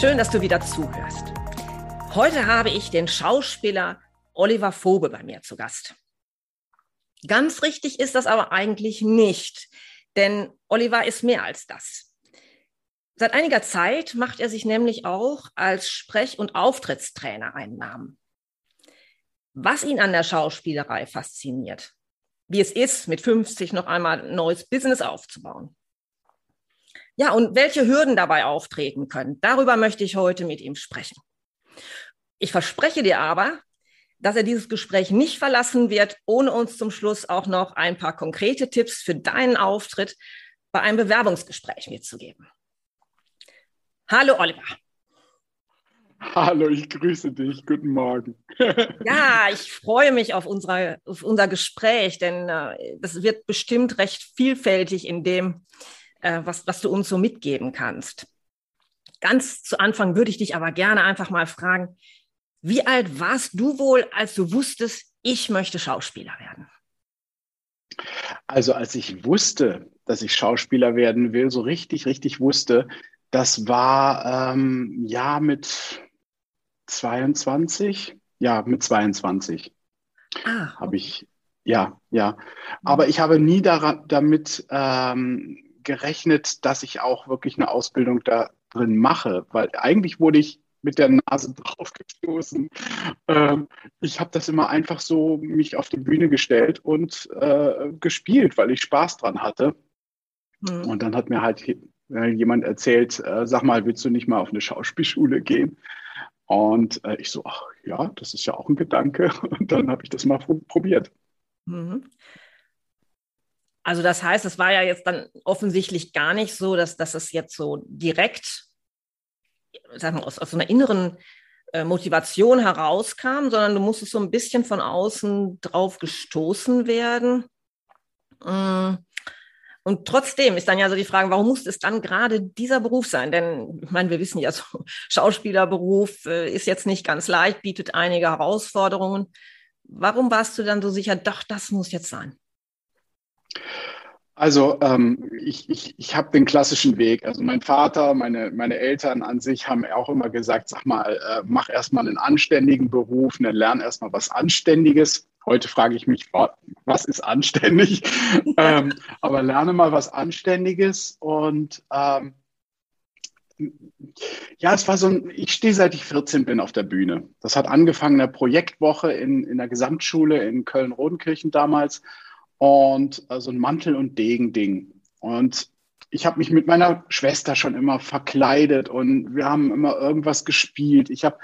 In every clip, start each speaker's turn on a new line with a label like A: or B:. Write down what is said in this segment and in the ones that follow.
A: Schön, dass du wieder zuhörst. Heute habe ich den Schauspieler Oliver Fobe bei mir zu Gast. Ganz richtig ist das aber eigentlich nicht, denn Oliver ist mehr als das. Seit einiger Zeit macht er sich nämlich auch als Sprech- und Auftrittstrainer einen Namen. Was ihn an der Schauspielerei fasziniert, wie es ist, mit 50 noch einmal ein neues Business aufzubauen ja, und welche Hürden dabei auftreten können, darüber möchte ich heute mit ihm sprechen. Ich verspreche dir aber, dass er dieses Gespräch nicht verlassen wird, ohne uns zum Schluss auch noch ein paar konkrete Tipps für deinen Auftritt bei einem Bewerbungsgespräch mitzugeben. Hallo Oliver.
B: Hallo, ich grüße dich. Guten Morgen.
A: ja, ich freue mich auf, unsere, auf unser Gespräch, denn äh, das wird bestimmt recht vielfältig in dem, äh, was, was du uns so mitgeben kannst. Ganz zu Anfang würde ich dich aber gerne einfach mal fragen, wie alt warst du wohl, als du wusstest, ich möchte Schauspieler werden?
B: Also als ich wusste, dass ich Schauspieler werden will, so richtig, richtig wusste, das war ähm, ja mit 22, ja mit 22 ah, habe ich, ja, ja. Aber mhm. ich habe nie daran, damit ähm, gerechnet, dass ich auch wirklich eine Ausbildung da drin mache, weil eigentlich wurde ich mit der Nase drauf gestoßen. Ähm, ich habe das immer einfach so mich auf die Bühne gestellt und äh, gespielt, weil ich Spaß dran hatte. Mhm. Und dann hat mir halt jemand erzählt, äh, sag mal, willst du nicht mal auf eine Schauspielschule gehen? Und äh, ich so, ach ja, das ist ja auch ein Gedanke. Und dann habe ich das mal probiert. Mhm.
A: Also das heißt, es war ja jetzt dann offensichtlich gar nicht so, dass, dass es jetzt so direkt sagen wir, aus, aus einer inneren äh, Motivation herauskam, sondern du musstest so ein bisschen von außen drauf gestoßen werden. Mm. Und trotzdem ist dann ja so die Frage, warum muss es dann gerade dieser Beruf sein? Denn ich meine, wir wissen ja, so Schauspielerberuf äh, ist jetzt nicht ganz leicht, bietet einige Herausforderungen. Warum warst du dann so sicher, doch, das muss jetzt sein?
B: Also ähm, ich, ich, ich habe den klassischen Weg. Also mein Vater, meine, meine Eltern an sich haben auch immer gesagt, sag mal, äh, mach erstmal einen anständigen Beruf, ne, lern erstmal was Anständiges. Heute frage ich mich, was ist anständig? ähm, aber lerne mal was Anständiges. Und ähm, ja, es war so ein, ich stehe seit ich 14 bin auf der Bühne. Das hat angefangen in der Projektwoche in, in der Gesamtschule in Köln-Rodenkirchen damals und so ein Mantel- und Degen-Ding. Und ich habe mich mit meiner Schwester schon immer verkleidet und wir haben immer irgendwas gespielt. Ich habe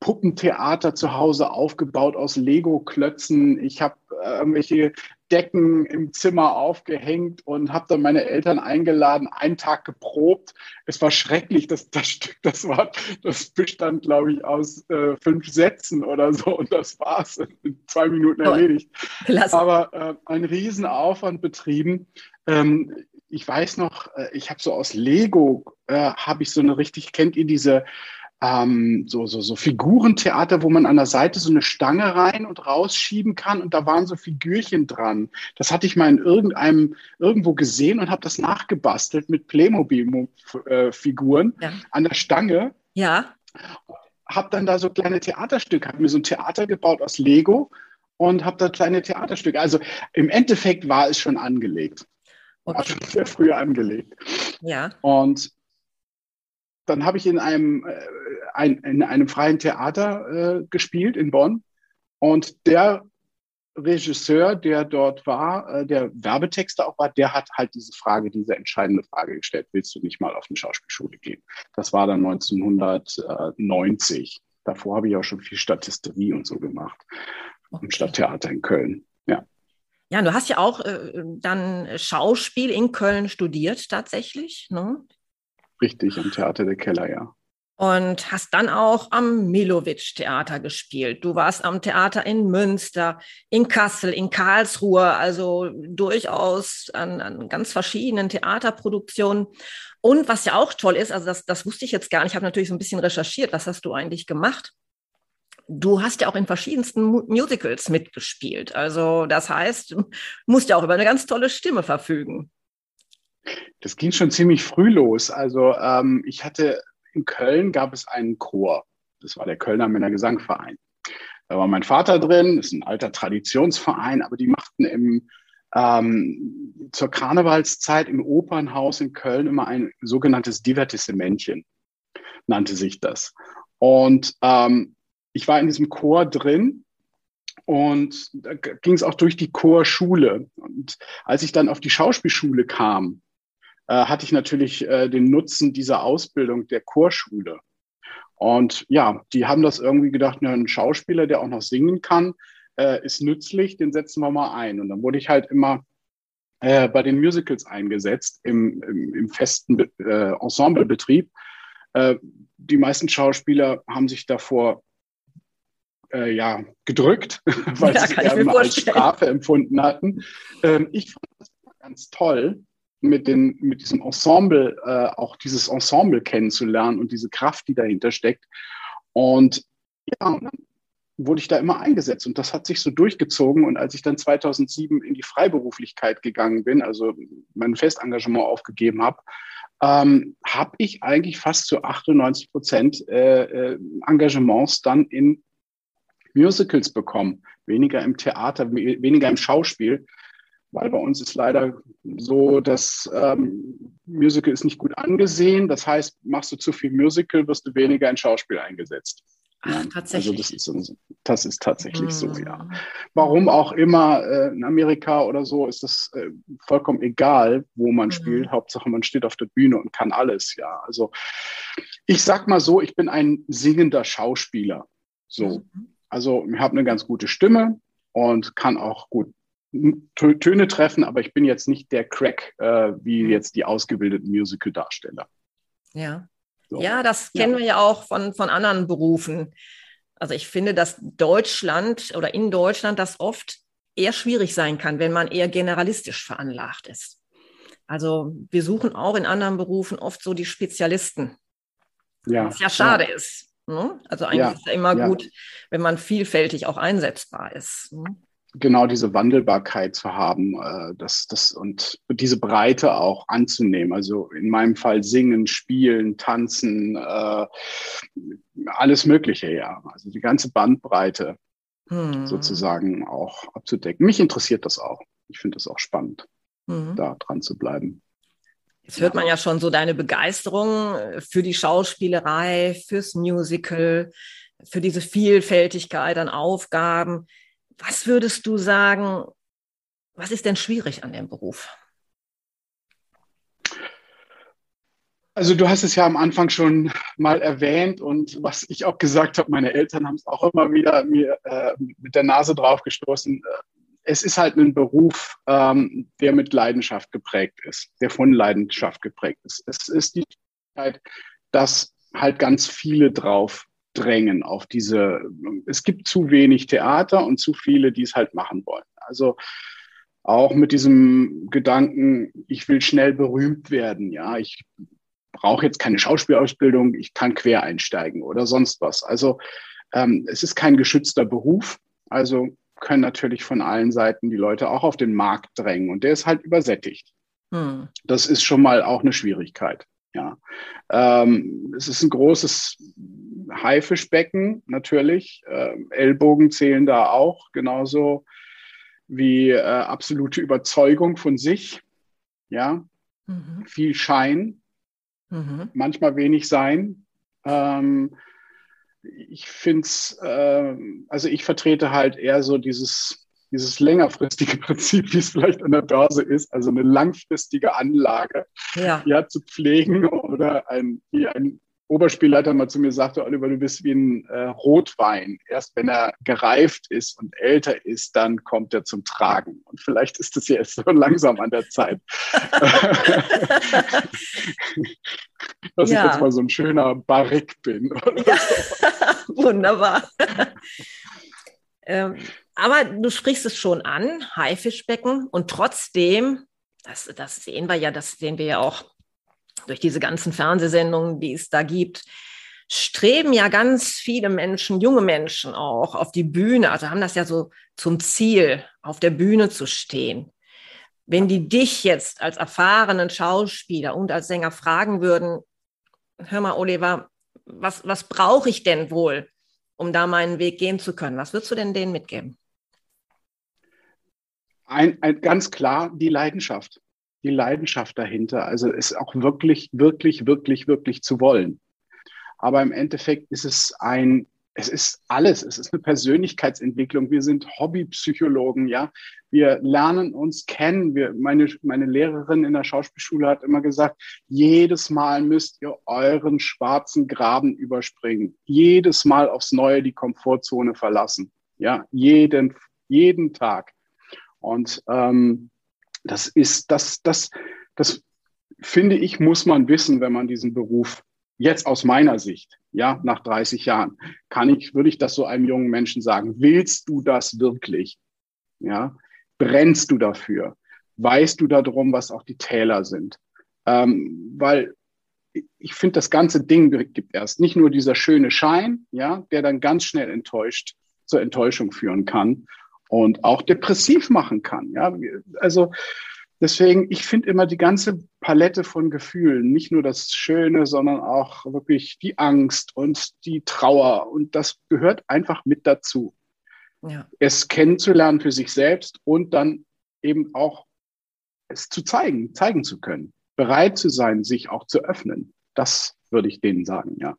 B: Puppentheater zu Hause aufgebaut aus Lego-Klötzen. Ich habe äh, irgendwelche Decken im Zimmer aufgehängt und habe dann meine Eltern eingeladen, einen Tag geprobt. Es war schrecklich, das, das Stück, das war, das bestand, glaube ich, aus äh, fünf Sätzen oder so und das war's in zwei Minuten erledigt. Klasse. Aber äh, ein Riesenaufwand betrieben. Ähm, ich weiß noch, äh, ich habe so aus Lego, äh, habe ich so eine richtig, kennt ihr diese ähm, so, so, so Figurentheater, wo man an der Seite so eine Stange rein und rausschieben kann und da waren so Figürchen dran. Das hatte ich mal in irgendeinem, irgendwo gesehen und habe das nachgebastelt mit Playmobil-Figuren ja. an der Stange.
A: Ja.
B: Hab dann da so kleine Theaterstücke, habe mir so ein Theater gebaut aus Lego und habe da kleine Theaterstücke. Also im Endeffekt war es schon angelegt. Okay. War schon sehr früh angelegt.
A: Ja.
B: Und dann habe ich in einem, äh, ein, in einem freien Theater äh, gespielt in Bonn. Und der Regisseur, der dort war, äh, der Werbetexter auch war, der hat halt diese Frage, diese entscheidende Frage gestellt, willst du nicht mal auf eine Schauspielschule gehen? Das war dann 1990. Davor habe ich auch schon viel Statisterie und so gemacht okay. im Stadttheater in Köln. Ja.
A: Ja, du hast ja auch äh, dann Schauspiel in Köln studiert tatsächlich, ne?
B: Richtig, am Theater der Keller, ja
A: und hast dann auch am Milowitsch-Theater gespielt. Du warst am Theater in Münster, in Kassel, in Karlsruhe, also durchaus an, an ganz verschiedenen Theaterproduktionen. Und was ja auch toll ist, also das, das wusste ich jetzt gar nicht, ich habe natürlich so ein bisschen recherchiert, was hast du eigentlich gemacht? Du hast ja auch in verschiedensten Musicals mitgespielt. Also das heißt, du musst ja auch über eine ganz tolle Stimme verfügen.
B: Das ging schon ziemlich früh los. Also ähm, ich hatte in Köln gab es einen Chor. Das war der Kölner Männergesangverein. Da war mein Vater drin, ist ein alter Traditionsverein, aber die machten im, ähm, zur Karnevalszeit im Opernhaus in Köln immer ein sogenanntes Divertissementchen, nannte sich das. Und ähm, ich war in diesem Chor drin und da ging es auch durch die Chorschule. Und als ich dann auf die Schauspielschule kam, hatte ich natürlich äh, den Nutzen dieser Ausbildung der Chorschule. Und ja, die haben das irgendwie gedacht, na, ein Schauspieler, der auch noch singen kann, äh, ist nützlich, den setzen wir mal ein. Und dann wurde ich halt immer äh, bei den Musicals eingesetzt, im, im, im festen äh, Ensemblebetrieb. Äh, die meisten Schauspieler haben sich davor äh, ja, gedrückt, weil ja, sie es als Strafe empfunden hatten. Ähm, ich fand das ganz toll, mit, den, mit diesem Ensemble, äh, auch dieses Ensemble kennenzulernen und diese Kraft, die dahinter steckt. Und ja, wurde ich da immer eingesetzt und das hat sich so durchgezogen. Und als ich dann 2007 in die Freiberuflichkeit gegangen bin, also mein Festengagement aufgegeben habe, ähm, habe ich eigentlich fast zu 98 Prozent äh, äh, Engagements dann in Musicals bekommen. Weniger im Theater, weniger im Schauspiel, weil bei uns ist leider so, dass ähm, Musical ist nicht gut angesehen. Das heißt, machst du zu viel Musical, wirst du weniger in Schauspiel eingesetzt.
A: Ach, tatsächlich.
B: Also das ist, das ist tatsächlich hm. so, ja. Warum auch immer äh, in Amerika oder so ist das äh, vollkommen egal, wo man hm. spielt. Hauptsache man steht auf der Bühne und kann alles, ja. Also ich sag mal so, ich bin ein singender Schauspieler. So. Mhm. Also ich habe eine ganz gute Stimme und kann auch gut Töne treffen, aber ich bin jetzt nicht der Crack äh, wie mhm. jetzt die ausgebildeten Musical-Darsteller.
A: Ja. So. Ja, das kennen ja. wir ja auch von, von anderen Berufen. Also ich finde, dass Deutschland oder in Deutschland das oft eher schwierig sein kann, wenn man eher generalistisch veranlagt ist. Also wir suchen auch in anderen Berufen oft so die Spezialisten. Ja. Was ja schade ja. ist. Ne? Also eigentlich ja. ist es ja immer gut, wenn man vielfältig auch einsetzbar ist. Ne?
B: Genau diese Wandelbarkeit zu haben, äh, das, das und diese Breite auch anzunehmen. Also in meinem Fall singen, spielen, tanzen, äh, alles Mögliche, ja. Also die ganze Bandbreite hm. sozusagen auch abzudecken. Mich interessiert das auch. Ich finde das auch spannend, hm. da dran zu bleiben.
A: Jetzt hört man ja schon so deine Begeisterung für die Schauspielerei, fürs Musical, für diese Vielfältigkeit an Aufgaben. Was würdest du sagen, was ist denn schwierig an dem Beruf?
B: Also du hast es ja am Anfang schon mal erwähnt und was ich auch gesagt habe, meine Eltern haben es auch immer wieder mir äh, mit der Nase drauf gestoßen. Es ist halt ein Beruf, ähm, der mit Leidenschaft geprägt ist, der von Leidenschaft geprägt ist. Es ist die Möglichkeit, dass halt ganz viele drauf drängen auf diese, es gibt zu wenig Theater und zu viele, die es halt machen wollen. Also auch mit diesem Gedanken, ich will schnell berühmt werden, ja, ich brauche jetzt keine Schauspielausbildung, ich kann quer einsteigen oder sonst was. Also ähm, es ist kein geschützter Beruf, also können natürlich von allen Seiten die Leute auch auf den Markt drängen und der ist halt übersättigt. Hm. Das ist schon mal auch eine Schwierigkeit. Ja, ähm, es ist ein großes Haifischbecken natürlich. Ähm, Ellbogen zählen da auch, genauso wie äh, absolute Überzeugung von sich. Ja, mhm. viel Schein, mhm. manchmal wenig Sein. Ähm, ich finde es, äh, also ich vertrete halt eher so dieses dieses längerfristige Prinzip, wie es vielleicht an der Börse ist, also eine langfristige Anlage ja. ja zu pflegen oder ein, wie ein Oberspielleiter mal zu mir sagte, Oliver, du bist wie ein äh, Rotwein. Erst wenn er gereift ist und älter ist, dann kommt er zum Tragen. Und vielleicht ist es jetzt so langsam an der Zeit. Dass ja. ich jetzt mal so ein schöner Barrick bin. Ja.
A: So. Wunderbar. ähm, aber du sprichst es schon an, Haifischbecken. Und trotzdem, das, das sehen wir ja, das sehen wir ja auch durch diese ganzen Fernsehsendungen, die es da gibt, streben ja ganz viele Menschen, junge Menschen auch auf die Bühne, also haben das ja so zum Ziel, auf der Bühne zu stehen. Wenn die dich jetzt als erfahrenen Schauspieler und als Sänger fragen würden, hör mal, Oliver, was, was brauche ich denn wohl, um da meinen Weg gehen zu können? Was würdest du denn denen mitgeben?
B: Ein, ein, ganz klar die Leidenschaft die Leidenschaft dahinter. Also es auch wirklich, wirklich, wirklich, wirklich zu wollen. Aber im Endeffekt ist es ein, es ist alles. Es ist eine Persönlichkeitsentwicklung. Wir sind Hobbypsychologen, ja. Wir lernen uns kennen. Wir, meine, meine Lehrerin in der Schauspielschule hat immer gesagt, jedes Mal müsst ihr euren schwarzen Graben überspringen. Jedes Mal aufs Neue die Komfortzone verlassen. Ja, jeden, jeden Tag. Und ähm, das ist, das, das, das finde ich, muss man wissen, wenn man diesen Beruf jetzt aus meiner Sicht, ja, nach 30 Jahren, kann ich, würde ich das so einem jungen Menschen sagen. Willst du das wirklich? Ja, brennst du dafür? Weißt du darum, was auch die Täler sind? Ähm, weil ich finde, das ganze Ding gibt erst nicht nur dieser schöne Schein, ja, der dann ganz schnell enttäuscht zur Enttäuschung führen kann und auch depressiv machen kann. Ja, also deswegen, ich finde immer die ganze Palette von Gefühlen, nicht nur das Schöne, sondern auch wirklich die Angst und die Trauer und das gehört einfach mit dazu. Ja. Es kennenzulernen für sich selbst und dann eben auch es zu zeigen, zeigen zu können, bereit zu sein, sich auch zu öffnen. Das würde ich denen sagen, ja.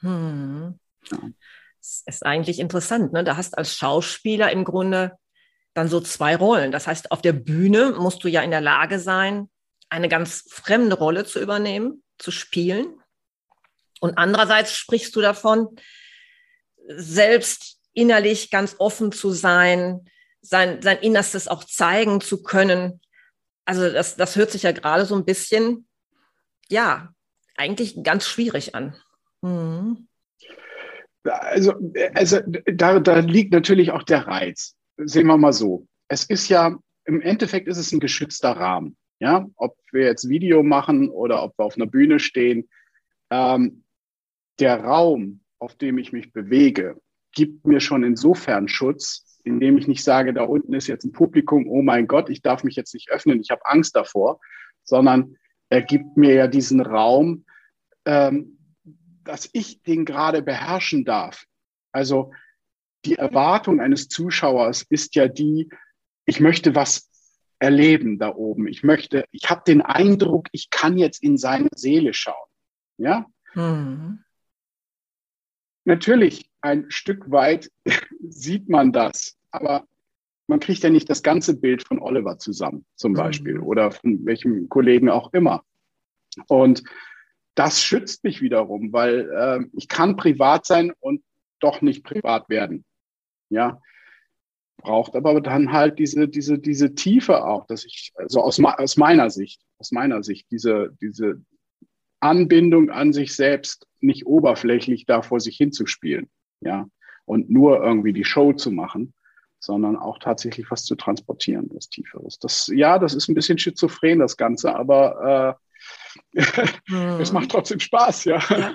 B: Hm.
A: ja. Das ist eigentlich interessant. Ne? Da hast als Schauspieler im Grunde dann so zwei Rollen. Das heißt, auf der Bühne musst du ja in der Lage sein, eine ganz fremde Rolle zu übernehmen, zu spielen. Und andererseits sprichst du davon, selbst innerlich ganz offen zu sein, sein, sein Innerstes auch zeigen zu können. Also das, das hört sich ja gerade so ein bisschen, ja, eigentlich ganz schwierig an. Mhm.
B: Also, also da, da liegt natürlich auch der Reiz. Sehen wir mal so. Es ist ja, im Endeffekt ist es ein geschützter Rahmen. Ja, ob wir jetzt Video machen oder ob wir auf einer Bühne stehen. Ähm, der Raum, auf dem ich mich bewege, gibt mir schon insofern Schutz, indem ich nicht sage, da unten ist jetzt ein Publikum, oh mein Gott, ich darf mich jetzt nicht öffnen, ich habe Angst davor, sondern er gibt mir ja diesen Raum, ähm, dass ich den gerade beherrschen darf. Also die Erwartung eines Zuschauers ist ja die, ich möchte was erleben da oben. Ich möchte, ich habe den Eindruck, ich kann jetzt in seine Seele schauen. Ja? Mhm. Natürlich, ein Stück weit sieht man das, aber man kriegt ja nicht das ganze Bild von Oliver zusammen, zum Beispiel, mhm. oder von welchem Kollegen auch immer. Und das schützt mich wiederum, weil äh, ich kann privat sein und doch nicht privat werden. Ja, braucht aber dann halt diese, diese, diese Tiefe auch, dass ich, also aus, aus meiner Sicht, aus meiner Sicht, diese, diese Anbindung an sich selbst nicht oberflächlich da vor sich hinzuspielen, ja, und nur irgendwie die Show zu machen, sondern auch tatsächlich was zu transportieren, was Tieferes. Das, ja, das ist ein bisschen schizophren, das Ganze, aber äh. Es macht trotzdem Spaß, ja. ja.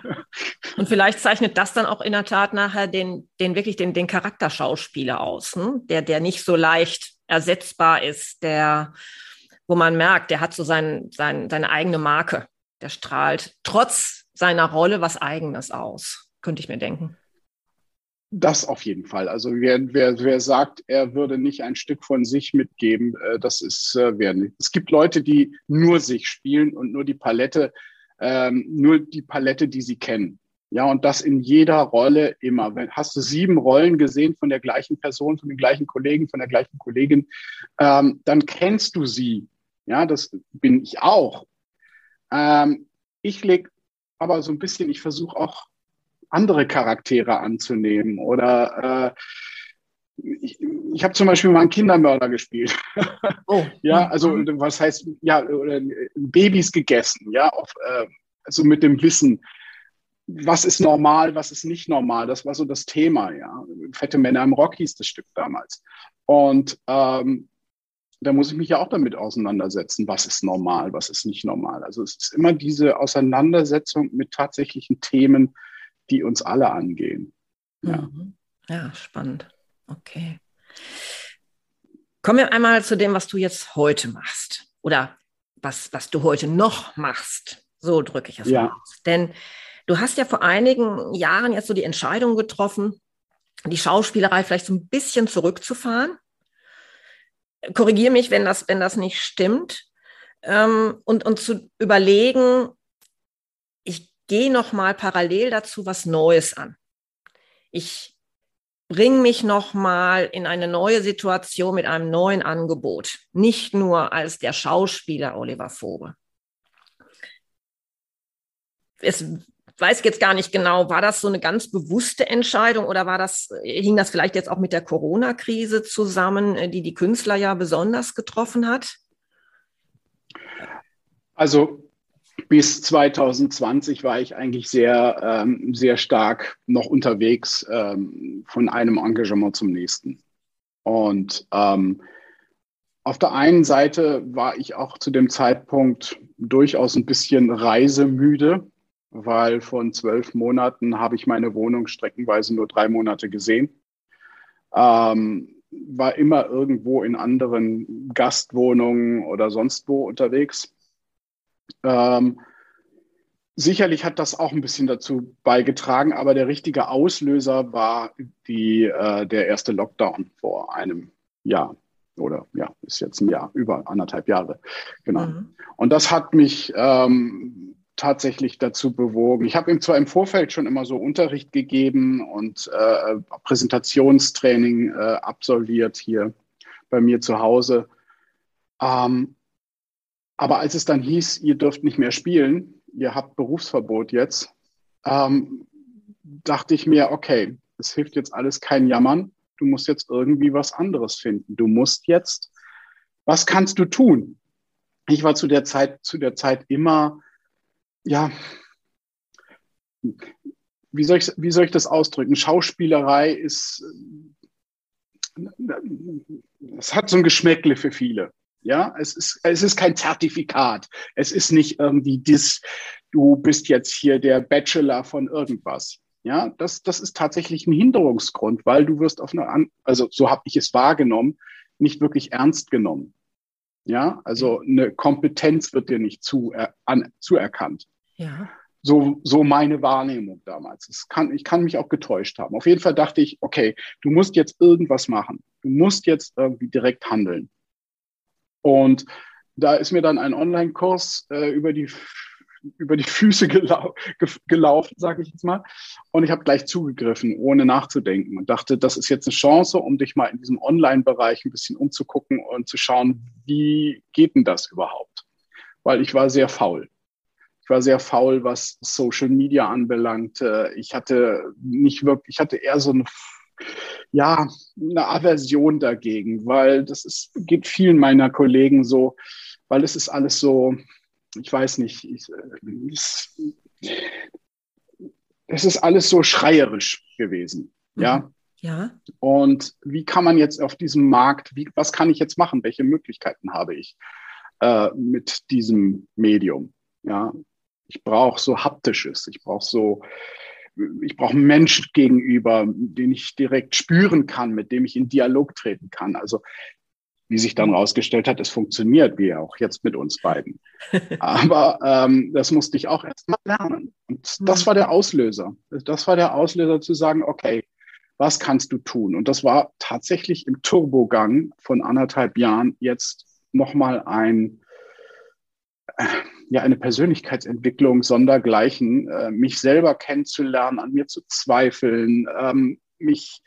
A: Und vielleicht zeichnet das dann auch in der Tat nachher den, den wirklich den, den Charakterschauspieler aus, hm? der, der nicht so leicht ersetzbar ist, der, wo man merkt, der hat so sein, sein, seine eigene Marke. Der strahlt trotz seiner Rolle was Eigenes aus, könnte ich mir denken.
B: Das auf jeden Fall. Also wer, wer, wer sagt, er würde nicht ein Stück von sich mitgeben, äh, das ist äh, wer nicht. Es gibt Leute, die nur sich spielen und nur die Palette, ähm, nur die Palette, die sie kennen. Ja, und das in jeder Rolle immer. Wenn, hast du sieben Rollen gesehen von der gleichen Person, von den gleichen Kollegen, von der gleichen Kollegin, ähm, dann kennst du sie. Ja, das bin ich auch. Ähm, ich leg aber so ein bisschen, ich versuche auch andere Charaktere anzunehmen oder äh, ich, ich habe zum Beispiel mal einen Kindermörder gespielt. Oh. ja, also was heißt, ja, oder Babys gegessen, ja, auf, äh, also mit dem Wissen, was ist normal, was ist nicht normal. Das war so das Thema, ja. Fette Männer im Rock hieß das Stück damals. Und ähm, da muss ich mich ja auch damit auseinandersetzen, was ist normal, was ist nicht normal. Also es ist immer diese Auseinandersetzung mit tatsächlichen Themen, die uns alle angehen.
A: Ja, mhm. ja spannend. Okay. Kommen wir einmal zu dem, was du jetzt heute machst oder was, was du heute noch machst. So drücke ich es ja. aus. Denn du hast ja vor einigen Jahren jetzt so die Entscheidung getroffen, die Schauspielerei vielleicht so ein bisschen zurückzufahren. Korrigiere mich, wenn das, wenn das nicht stimmt. Ähm, und, und zu überlegen, gehe noch mal parallel dazu was Neues an. Ich bring mich noch mal in eine neue Situation mit einem neuen Angebot, nicht nur als der Schauspieler Oliver Vogel. Es weiß jetzt gar nicht genau, war das so eine ganz bewusste Entscheidung oder war das, hing das vielleicht jetzt auch mit der Corona-Krise zusammen, die die Künstler ja besonders getroffen hat?
B: Also bis 2020 war ich eigentlich sehr, ähm, sehr stark noch unterwegs ähm, von einem Engagement zum nächsten. Und ähm, auf der einen Seite war ich auch zu dem Zeitpunkt durchaus ein bisschen reisemüde, weil von zwölf Monaten habe ich meine Wohnung streckenweise nur drei Monate gesehen. Ähm, war immer irgendwo in anderen Gastwohnungen oder sonst wo unterwegs ähm, sicherlich hat das auch ein bisschen dazu beigetragen, aber der richtige Auslöser war die, äh, der erste Lockdown vor einem Jahr oder ja, ist jetzt ein Jahr, über anderthalb Jahre. Genau. Mhm. Und das hat mich ähm, tatsächlich dazu bewogen. Ich habe ihm zwar im Vorfeld schon immer so Unterricht gegeben und äh, Präsentationstraining äh, absolviert hier bei mir zu Hause. Ähm, aber als es dann hieß, ihr dürft nicht mehr spielen, ihr habt Berufsverbot jetzt, ähm, dachte ich mir, okay, es hilft jetzt alles kein Jammern. Du musst jetzt irgendwie was anderes finden. Du musst jetzt, was kannst du tun? Ich war zu der Zeit, zu der Zeit immer, ja, wie soll ich, wie soll ich das ausdrücken? Schauspielerei ist, es hat so ein Geschmäckle für viele. Ja, es ist, es ist kein Zertifikat. Es ist nicht irgendwie das, du bist jetzt hier der Bachelor von irgendwas. Ja, das, das ist tatsächlich ein Hinderungsgrund, weil du wirst auf eine, also so habe ich es wahrgenommen, nicht wirklich ernst genommen. Ja, also eine Kompetenz wird dir nicht zu, äh, an, zuerkannt. Ja. So, so meine Wahrnehmung damals. Das kann, ich kann mich auch getäuscht haben. Auf jeden Fall dachte ich, okay, du musst jetzt irgendwas machen. Du musst jetzt irgendwie direkt handeln. Und da ist mir dann ein Online-Kurs äh, über die über die Füße gelau gelaufen, sage ich jetzt mal. Und ich habe gleich zugegriffen, ohne nachzudenken und dachte, das ist jetzt eine Chance, um dich mal in diesem Online-Bereich ein bisschen umzugucken und zu schauen, wie geht denn das überhaupt? Weil ich war sehr faul. Ich war sehr faul, was Social Media anbelangt. Ich hatte nicht wirklich, ich hatte eher so eine ja, eine Aversion dagegen, weil das ist, geht vielen meiner Kollegen so, weil es ist alles so, ich weiß nicht, ich, es, es ist alles so schreierisch gewesen, ja. Mhm. Ja. Und wie kann man jetzt auf diesem Markt, wie, was kann ich jetzt machen? Welche Möglichkeiten habe ich äh, mit diesem Medium? Ja, ich brauche so haptisches, ich brauche so ich brauche einen Mensch gegenüber, den ich direkt spüren kann, mit dem ich in Dialog treten kann. Also wie sich dann rausgestellt hat, es funktioniert, wie auch jetzt mit uns beiden. Aber ähm, das musste ich auch erst mal lernen. Und das war der Auslöser. Das war der Auslöser zu sagen, okay, was kannst du tun? Und das war tatsächlich im Turbogang von anderthalb Jahren jetzt nochmal ein, ja, eine Persönlichkeitsentwicklung sondergleichen, äh, mich selber kennenzulernen, an mir zu zweifeln, ähm, mich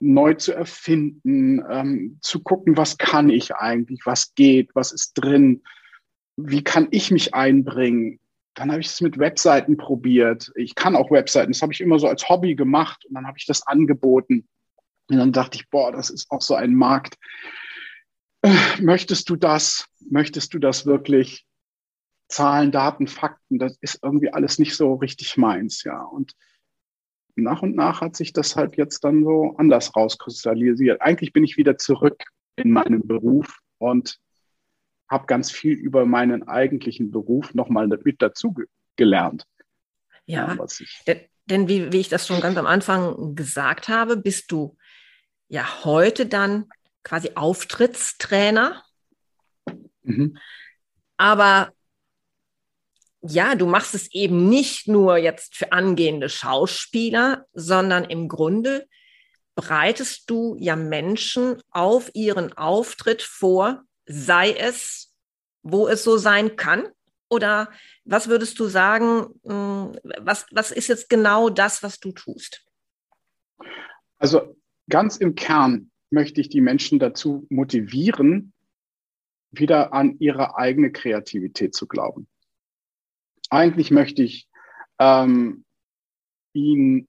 B: neu zu erfinden, ähm, zu gucken, was kann ich eigentlich, was geht, was ist drin, wie kann ich mich einbringen. dann habe ich es mit Webseiten probiert. Ich kann auch Webseiten, das habe ich immer so als Hobby gemacht und dann habe ich das angeboten. Und dann dachte ich, boah, das ist auch so ein Markt. Äh, möchtest du das? Möchtest du das wirklich? Zahlen, Daten, Fakten, das ist irgendwie alles nicht so richtig meins, ja. Und nach und nach hat sich das halt jetzt dann so anders rauskristallisiert. Eigentlich bin ich wieder zurück in meinem Beruf und habe ganz viel über meinen eigentlichen Beruf nochmal mit dazu gelernt.
A: Ja, denn, denn wie, wie ich das schon ganz am Anfang gesagt habe, bist du ja heute dann quasi Auftrittstrainer. Mhm. Aber ja, du machst es eben nicht nur jetzt für angehende Schauspieler, sondern im Grunde bereitest du ja Menschen auf ihren Auftritt vor, sei es, wo es so sein kann? Oder was würdest du sagen, hm, was, was ist jetzt genau das, was du tust?
B: Also ganz im Kern möchte ich die Menschen dazu motivieren, wieder an ihre eigene Kreativität zu glauben. Eigentlich möchte ich ähm, ihnen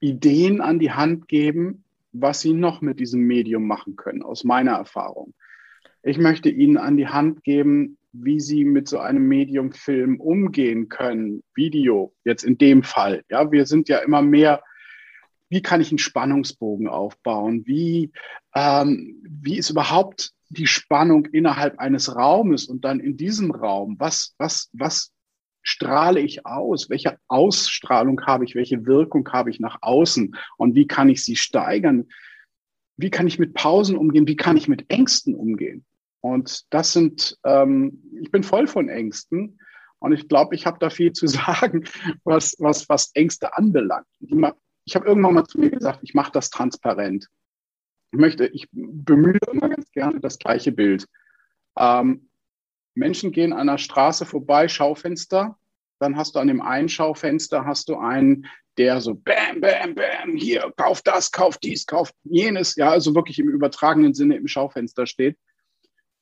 B: Ideen an die Hand geben, was sie noch mit diesem Medium machen können, aus meiner Erfahrung. Ich möchte ihnen an die Hand geben, wie sie mit so einem Medium-Film umgehen können, Video jetzt in dem Fall. Ja, wir sind ja immer mehr, wie kann ich einen Spannungsbogen aufbauen? Wie, ähm, wie ist überhaupt die Spannung innerhalb eines Raumes und dann in diesem Raum? Was, was, was strahle ich aus? Welche Ausstrahlung habe ich? Welche Wirkung habe ich nach außen? Und wie kann ich sie steigern? Wie kann ich mit Pausen umgehen? Wie kann ich mit Ängsten umgehen? Und das sind, ähm, ich bin voll von Ängsten. Und ich glaube, ich habe da viel zu sagen, was, was, was Ängste anbelangt. Ich habe irgendwann mal zu mir gesagt, ich mache das transparent. Ich möchte, ich bemühe immer ganz gerne das gleiche Bild. Ähm, Menschen gehen an der Straße vorbei, Schaufenster. Dann hast du an dem einen Schaufenster hast du einen, der so bam, bam, bam, hier, kauf das, kauf dies, kauf jenes, ja, also wirklich im übertragenen Sinne im Schaufenster steht.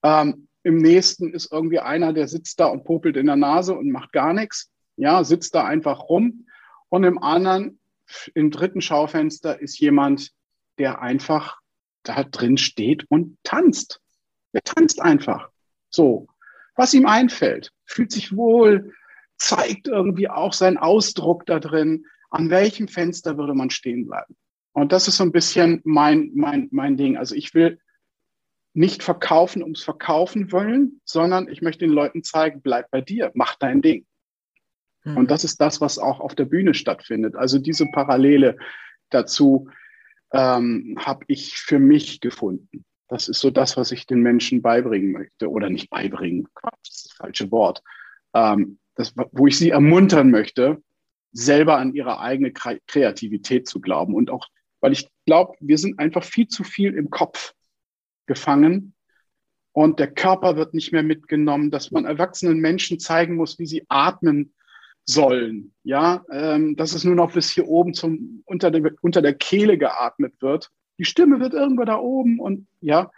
B: Ähm, Im nächsten ist irgendwie einer, der sitzt da und popelt in der Nase und macht gar nichts, ja, sitzt da einfach rum. Und im anderen, im dritten Schaufenster ist jemand, der einfach da drin steht und tanzt. Der tanzt einfach. So was ihm einfällt, fühlt sich wohl, zeigt irgendwie auch seinen Ausdruck da drin, an welchem Fenster würde man stehen bleiben. Und das ist so ein bisschen mein, mein, mein Ding. Also ich will nicht verkaufen ums Verkaufen wollen, sondern ich möchte den Leuten zeigen, bleib bei dir, mach dein Ding. Mhm. Und das ist das, was auch auf der Bühne stattfindet. Also diese Parallele dazu ähm, habe ich für mich gefunden. Das ist so das, was ich den Menschen beibringen möchte. Oder nicht beibringen, Quatsch, das ist das falsche Wort. Ähm, das, wo ich sie ermuntern möchte, selber an ihre eigene Kreativität zu glauben. Und auch, weil ich glaube, wir sind einfach viel zu viel im Kopf gefangen und der Körper wird nicht mehr mitgenommen, dass man erwachsenen Menschen zeigen muss, wie sie atmen sollen. Ja, ähm, dass es nur noch bis hier oben zum, unter, der, unter der Kehle geatmet wird die Stimme wird irgendwo da oben und ja,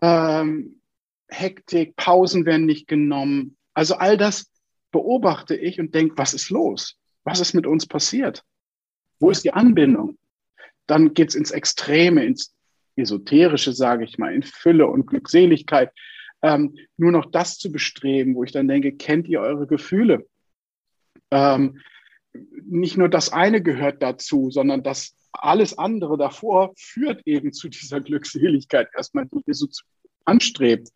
B: ähm, Hektik, Pausen werden nicht genommen. Also all das beobachte ich und denke, was ist los? Was ist mit uns passiert? Wo ist die Anbindung? Dann geht's ins Extreme, ins Esoterische, sage ich mal, in Fülle und Glückseligkeit. Ähm, nur noch das zu bestreben, wo ich dann denke, kennt ihr eure Gefühle? Ähm, nicht nur das eine gehört dazu, sondern das alles andere davor führt eben zu dieser Glückseligkeit erstmal, die ihr so anstrebt.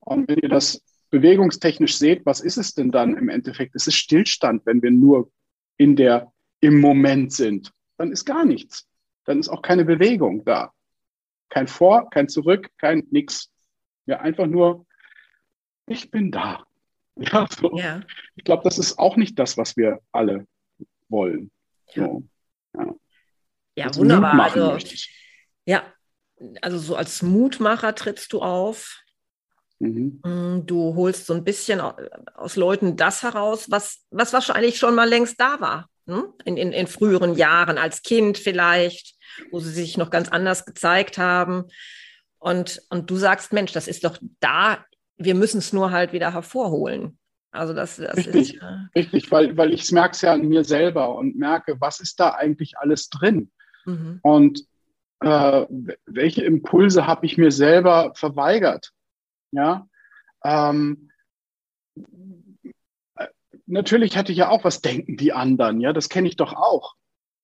B: Und wenn ihr das bewegungstechnisch seht, was ist es denn dann im Endeffekt? Es ist Stillstand, wenn wir nur in der, im Moment sind. Dann ist gar nichts. Dann ist auch keine Bewegung da. Kein Vor, kein Zurück, kein Nix. Ja, einfach nur, ich bin da. Ja, so. ja. Ich glaube, das ist auch nicht das, was wir alle wollen. So.
A: Ja. Ja, als wunderbar. Also, ja, also so als Mutmacher trittst du auf. Mhm. Mm, du holst so ein bisschen aus Leuten das heraus, was, was wahrscheinlich schon mal längst da war. Hm? In, in, in früheren Jahren, als Kind vielleicht, wo sie sich noch ganz anders gezeigt haben. Und, und du sagst, Mensch, das ist doch da, wir müssen es nur halt wieder hervorholen. Also das, das
B: richtig,
A: ist. Äh,
B: richtig, weil, weil ich merke es ja an mir selber und merke, was ist da eigentlich alles drin? Mhm. Und äh, welche Impulse habe ich mir selber verweigert? Ja. Ähm, äh, natürlich hatte ich ja auch, was denken die anderen? Ja, das kenne ich doch auch.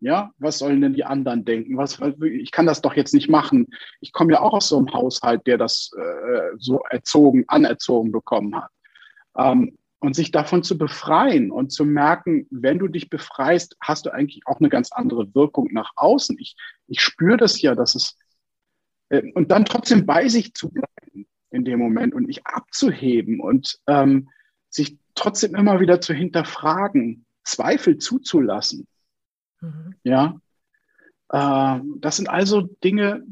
B: Ja, was sollen denn die anderen denken? Was, ich kann das doch jetzt nicht machen. Ich komme ja auch aus so einem Haushalt, der das äh, so erzogen, anerzogen bekommen hat. Ähm, und sich davon zu befreien und zu merken, wenn du dich befreist, hast du eigentlich auch eine ganz andere Wirkung nach außen. Ich, ich spüre das ja, dass es, äh, und dann trotzdem bei sich zu bleiben in dem Moment und nicht abzuheben und ähm, sich trotzdem immer wieder zu hinterfragen, Zweifel zuzulassen. Mhm. Ja, äh, das sind also Dinge,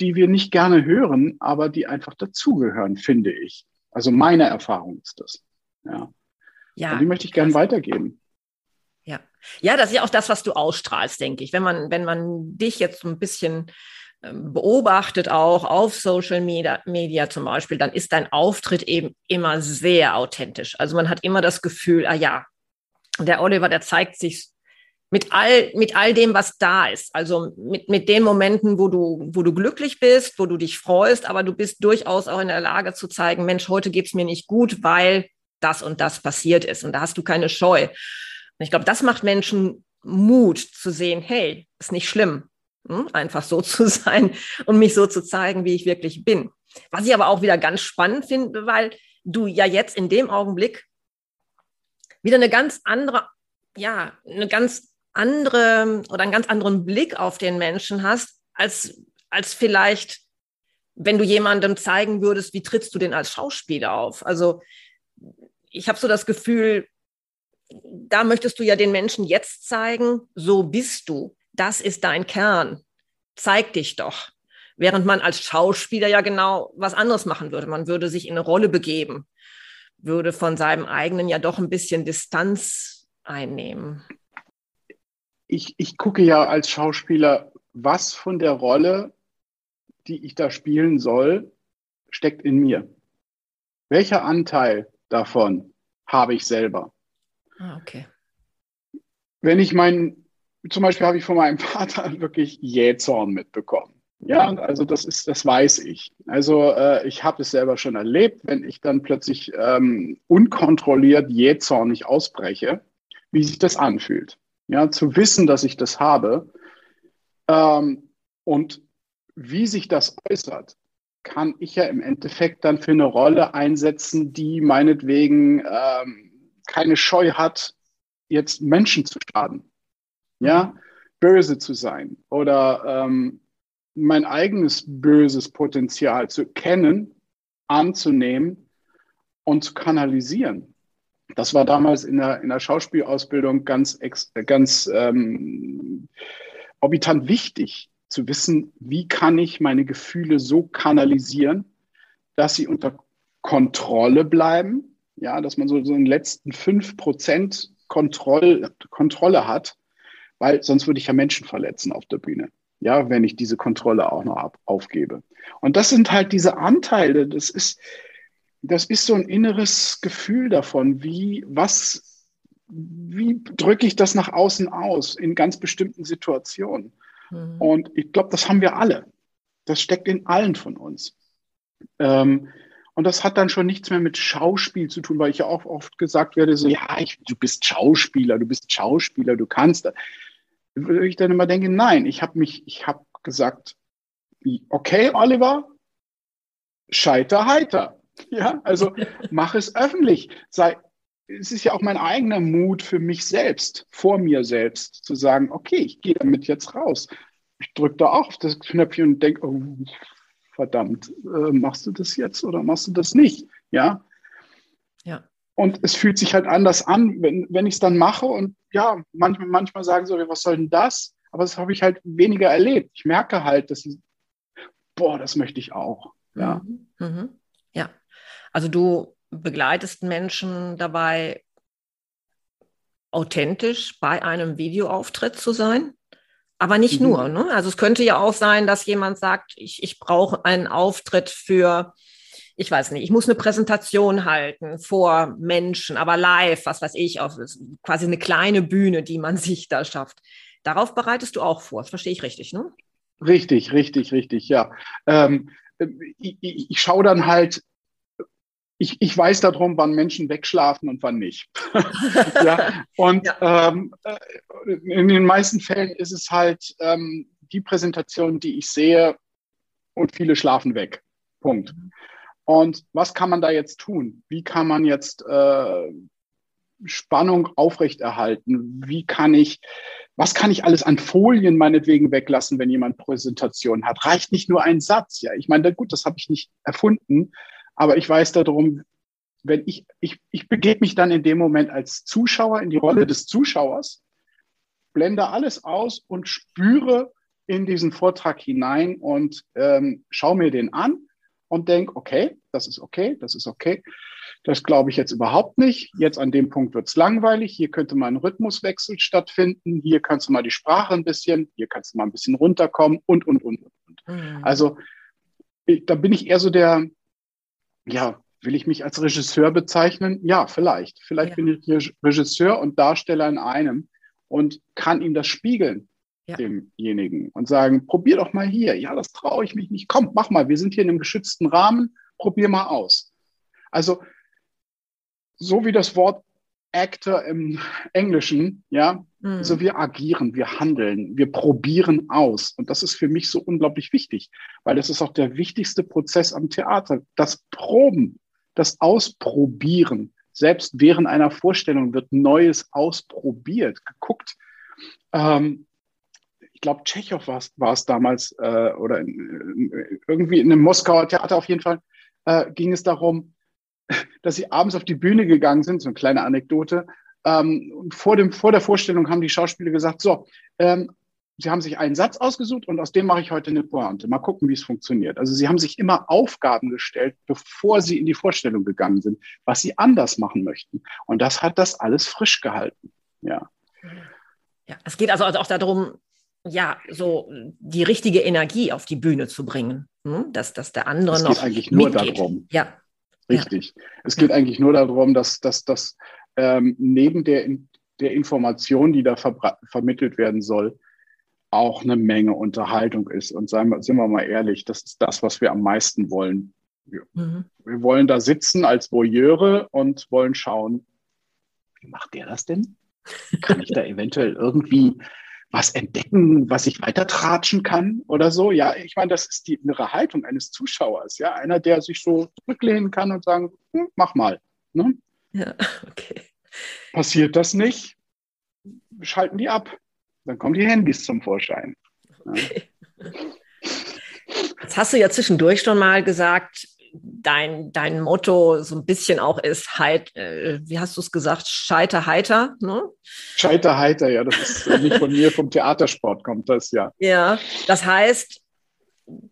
B: die wir nicht gerne hören, aber die einfach dazugehören, finde ich. Also meine Erfahrung ist das. Ja. Ja. Und die möchte ich gerne weitergeben.
A: Ja. Ja, das ist ja auch das, was du ausstrahlst, denke ich. Wenn man, wenn man dich jetzt so ein bisschen ähm, beobachtet, auch auf Social Media, Media zum Beispiel, dann ist dein Auftritt eben immer sehr authentisch. Also man hat immer das Gefühl, ah ja, der Oliver, der zeigt sich mit all, mit all dem, was da ist. Also mit, mit den Momenten, wo du, wo du glücklich bist, wo du dich freust, aber du bist durchaus auch in der Lage zu zeigen, Mensch, heute geht's mir nicht gut, weil das und das passiert ist. Und da hast du keine Scheu. Und ich glaube, das macht Menschen Mut zu sehen, hey, ist nicht schlimm, hm? einfach so zu sein und mich so zu zeigen, wie ich wirklich bin. Was ich aber auch wieder ganz spannend finde, weil du ja jetzt in dem Augenblick wieder eine ganz andere, ja, eine ganz andere oder einen ganz anderen Blick auf den Menschen hast, als, als vielleicht, wenn du jemandem zeigen würdest, wie trittst du denn als Schauspieler auf? Also ich habe so das Gefühl, da möchtest du ja den Menschen jetzt zeigen, so bist du. Das ist dein Kern. Zeig dich doch. Während man als Schauspieler ja genau was anderes machen würde. Man würde sich in eine Rolle begeben, würde von seinem eigenen ja doch ein bisschen Distanz einnehmen.
B: Ich, ich gucke ja als Schauspieler, was von der Rolle, die ich da spielen soll, steckt in mir. Welcher Anteil davon habe ich selber.
A: Ah, okay.
B: Wenn ich meinen, zum Beispiel habe ich von meinem Vater wirklich Jähzorn mitbekommen. Ja, also das ist, das weiß ich. Also äh, ich habe es selber schon erlebt, wenn ich dann plötzlich ähm, unkontrolliert jähzornig ausbreche, wie sich das anfühlt. Ja, zu wissen, dass ich das habe ähm, und wie sich das äußert, kann ich ja im Endeffekt dann für eine Rolle einsetzen, die meinetwegen ähm, keine Scheu hat, jetzt Menschen zu schaden. Ja, böse zu sein oder ähm, mein eigenes böses Potenzial zu kennen, anzunehmen und zu kanalisieren. Das war damals in der, in der Schauspielausbildung ganz, ganz ähm, orbitant wichtig, zu wissen, wie kann ich meine Gefühle so kanalisieren, dass sie unter Kontrolle bleiben, ja, dass man so, so einen letzten fünf Prozent Kontroll, Kontrolle hat, weil sonst würde ich ja Menschen verletzen auf der Bühne, ja, wenn ich diese Kontrolle auch noch ab, aufgebe. Und das sind halt diese Anteile, das ist, das ist so ein inneres Gefühl davon, wie, was, wie drücke ich das nach außen aus in ganz bestimmten Situationen. Mhm. Und ich glaube, das haben wir alle. Das steckt in allen von uns. Ähm, und das hat dann schon nichts mehr mit Schauspiel zu tun, weil ich ja auch oft gesagt werde, so, ja, ich, du bist Schauspieler, du bist Schauspieler, du kannst. Würde ich dann immer denke, nein, ich habe mich, ich habe gesagt, okay, Oliver, scheiter heiter. Ja, also mach es öffentlich. Sei, es ist ja auch mein eigener Mut für mich selbst, vor mir selbst, zu sagen, okay, ich gehe damit jetzt raus. Ich drücke da auch auf das Knöpfchen und denke, oh, verdammt, äh, machst du das jetzt oder machst du das nicht? Ja.
A: Ja.
B: Und es fühlt sich halt anders an, wenn, wenn ich es dann mache. Und ja, manchmal, manchmal sagen so, was soll denn das? Aber das habe ich halt weniger erlebt. Ich merke halt, dass, ich, boah, das möchte ich auch. Ja.
A: Mhm. Mhm. Ja. Also du begleitest Menschen dabei, authentisch bei einem Videoauftritt zu sein. Aber nicht mhm. nur. Ne? Also es könnte ja auch sein, dass jemand sagt, ich, ich brauche einen Auftritt für ich weiß nicht, ich muss eine Präsentation halten vor Menschen, aber live, was weiß ich, auf quasi eine kleine Bühne, die man sich da schafft. Darauf bereitest du auch vor, das verstehe ich richtig, ne?
B: Richtig, richtig, richtig, ja. Ähm, ich, ich, ich schaue dann halt, ich, ich weiß darum, wann Menschen wegschlafen und wann nicht. ja, und ja. Ähm, äh, in den meisten Fällen ist es halt ähm, die Präsentation, die ich sehe, und viele schlafen weg. Punkt. Mhm. Und was kann man da jetzt tun? Wie kann man jetzt äh, Spannung aufrechterhalten? Wie kann ich, was kann ich alles an Folien meinetwegen weglassen, wenn jemand Präsentation hat? Reicht nicht nur ein Satz? Ja, ich meine, gut, das habe ich nicht erfunden, aber ich weiß darum, wenn ich, ich, ich begebe mich dann in dem Moment als Zuschauer in die Rolle des Zuschauers, blende alles aus und spüre in diesen Vortrag hinein und ähm, schaue mir den an und denke, okay, das ist okay, das ist okay. Das glaube ich jetzt überhaupt nicht. Jetzt an dem Punkt wird es langweilig. Hier könnte mal ein Rhythmuswechsel stattfinden. Hier kannst du mal die Sprache ein bisschen, hier kannst du mal ein bisschen runterkommen und, und, und, und. Mhm. Also ich, da bin ich eher so der, ja, will ich mich als Regisseur bezeichnen? Ja, vielleicht. Vielleicht ja. bin ich Regisseur und Darsteller in einem und kann ihm das spiegeln ja. demjenigen und sagen, probier doch mal hier. Ja, das traue ich mich nicht. Komm, mach mal. Wir sind hier in einem geschützten Rahmen. Probier mal aus. Also, so wie das Wort Actor im Englischen, ja, mhm. also wir agieren, wir handeln, wir probieren aus. Und das ist für mich so unglaublich wichtig, weil das ist auch der wichtigste Prozess am Theater. Das Proben, das Ausprobieren. Selbst während einer Vorstellung wird Neues ausprobiert, geguckt. Ähm, ich glaube, Tschechow war es damals, äh, oder in, irgendwie in einem Moskauer Theater auf jeden Fall, äh, ging es darum, dass sie abends auf die Bühne gegangen sind, so eine kleine Anekdote. Ähm, und vor, dem, vor der Vorstellung haben die Schauspieler gesagt, so, ähm, sie haben sich einen Satz ausgesucht und aus dem mache ich heute eine Pointe. Mal gucken, wie es funktioniert. Also sie haben sich immer Aufgaben gestellt, bevor sie in die Vorstellung gegangen sind, was sie anders machen möchten. Und das hat das alles frisch gehalten. Ja.
A: Ja, es geht also auch darum, ja, so die richtige Energie auf die Bühne zu bringen, hm? dass, dass der andere es noch.
B: Es geht eigentlich nur
A: mitgeht.
B: darum.
A: Ja.
B: Richtig. Ja. Es geht ja. eigentlich nur darum, dass, dass, dass ähm, neben der, der Information, die da ver vermittelt werden soll, auch eine Menge Unterhaltung ist. Und seien wir, sind wir mal ehrlich, das ist das, was wir am meisten wollen. Wir, mhm. wir wollen da sitzen als Voyeure und wollen schauen, wie macht der das denn? Kann ich da eventuell irgendwie was entdecken, was ich weitertratschen kann oder so. Ja, ich meine, das ist die innere Haltung eines Zuschauers. Ja, einer, der sich so zurücklehnen kann und sagen, hm, mach mal. Ne?
A: Ja, okay.
B: Passiert das nicht, schalten die ab. Dann kommen die Handys zum Vorschein. Okay.
A: Jetzt hast du ja zwischendurch schon mal gesagt, dein, dein Motto so ein bisschen auch ist, heit, äh, wie hast du es gesagt, Scheiter heiter, ne?
B: Scheiter heiter, ja, das ist nicht von mir, vom Theatersport kommt das, ja.
A: Ja, das heißt,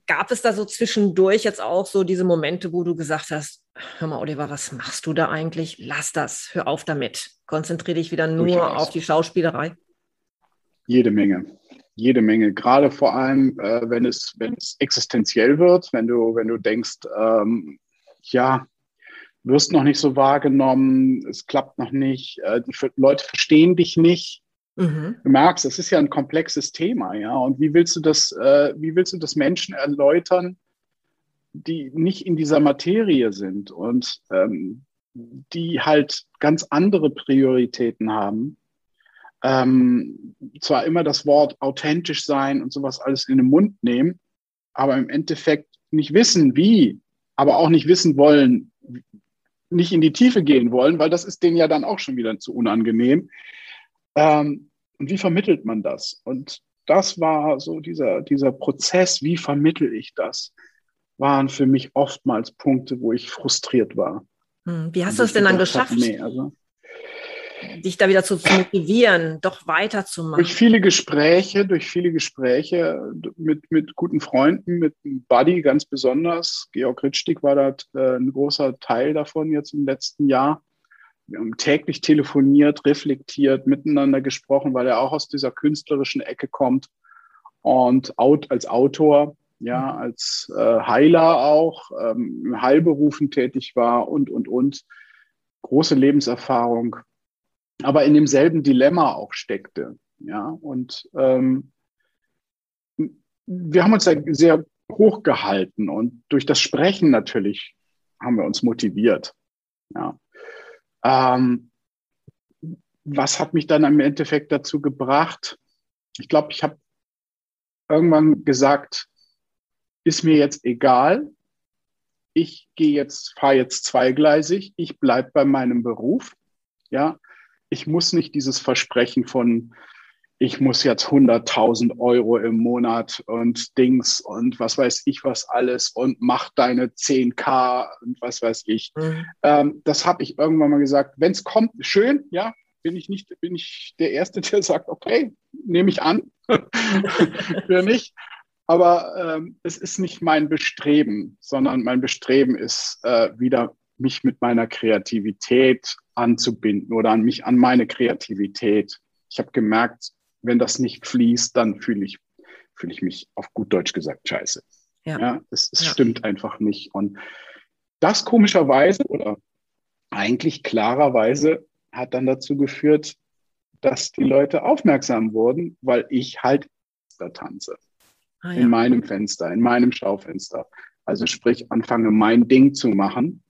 A: gab es da so zwischendurch jetzt auch so diese Momente, wo du gesagt hast, hör mal, Oliver, was machst du da eigentlich? Lass das, hör auf damit. Konzentriere dich wieder nur Durchaus. auf die Schauspielerei.
B: Jede Menge jede Menge, gerade vor allem, äh, wenn, es, wenn es existenziell wird, wenn du, wenn du denkst, ähm, ja, wirst noch nicht so wahrgenommen, es klappt noch nicht, äh, die Leute verstehen dich nicht. Mhm. Du merkst, es ist ja ein komplexes Thema, ja. Und wie willst du das, äh, wie willst du das Menschen erläutern, die nicht in dieser Materie sind und ähm, die halt ganz andere Prioritäten haben? Ähm, zwar immer das Wort authentisch sein und sowas alles in den Mund nehmen, aber im Endeffekt nicht wissen, wie, aber auch nicht wissen wollen, nicht in die Tiefe gehen wollen, weil das ist denen ja dann auch schon wieder zu unangenehm. Ähm, und wie vermittelt man das? Und das war so dieser, dieser Prozess, wie vermittel ich das, waren für mich oftmals Punkte, wo ich frustriert war.
A: Hm, wie hast du es denn dann geschafft? Nee, also, dich da wieder zu, zu motivieren, doch weiterzumachen?
B: Durch viele Gespräche, durch viele Gespräche mit, mit guten Freunden, mit Buddy ganz besonders. Georg Ritschtig war da äh, ein großer Teil davon jetzt im letzten Jahr. Wir haben täglich telefoniert, reflektiert, miteinander gesprochen, weil er auch aus dieser künstlerischen Ecke kommt und als Autor ja, mhm. als äh, Heiler auch, ähm, im Heilberufen tätig war und, und, und. Große Lebenserfahrung, aber in demselben Dilemma auch steckte. Ja, und ähm, wir haben uns da sehr hochgehalten und durch das Sprechen natürlich haben wir uns motiviert. Ja. Ähm, was hat mich dann im Endeffekt dazu gebracht? Ich glaube, ich habe irgendwann gesagt, ist mir jetzt egal. Ich gehe jetzt, fahre jetzt zweigleisig. Ich bleibe bei meinem Beruf. Ja, ich muss nicht dieses Versprechen von, ich muss jetzt 100.000 Euro im Monat und Dings und was weiß ich was alles und mach deine 10k und was weiß ich. Mhm. Ähm, das habe ich irgendwann mal gesagt. Wenn es kommt, schön, ja, bin ich nicht, bin ich der Erste, der sagt, okay, nehme ich an, für nicht. Aber ähm, es ist nicht mein Bestreben, sondern mein Bestreben ist äh, wieder mich mit meiner Kreativität anzubinden oder an mich an meine Kreativität. Ich habe gemerkt, wenn das nicht fließt, dann fühle ich, fühle ich mich auf gut Deutsch gesagt scheiße. Ja, ja es, es ja. stimmt einfach nicht. Und das komischerweise oder eigentlich klarerweise hat dann dazu geführt, dass die Leute aufmerksam wurden, weil ich halt da tanze. Ah, ja. In meinem Fenster, in meinem Schaufenster. Also sprich, anfange mein Ding zu machen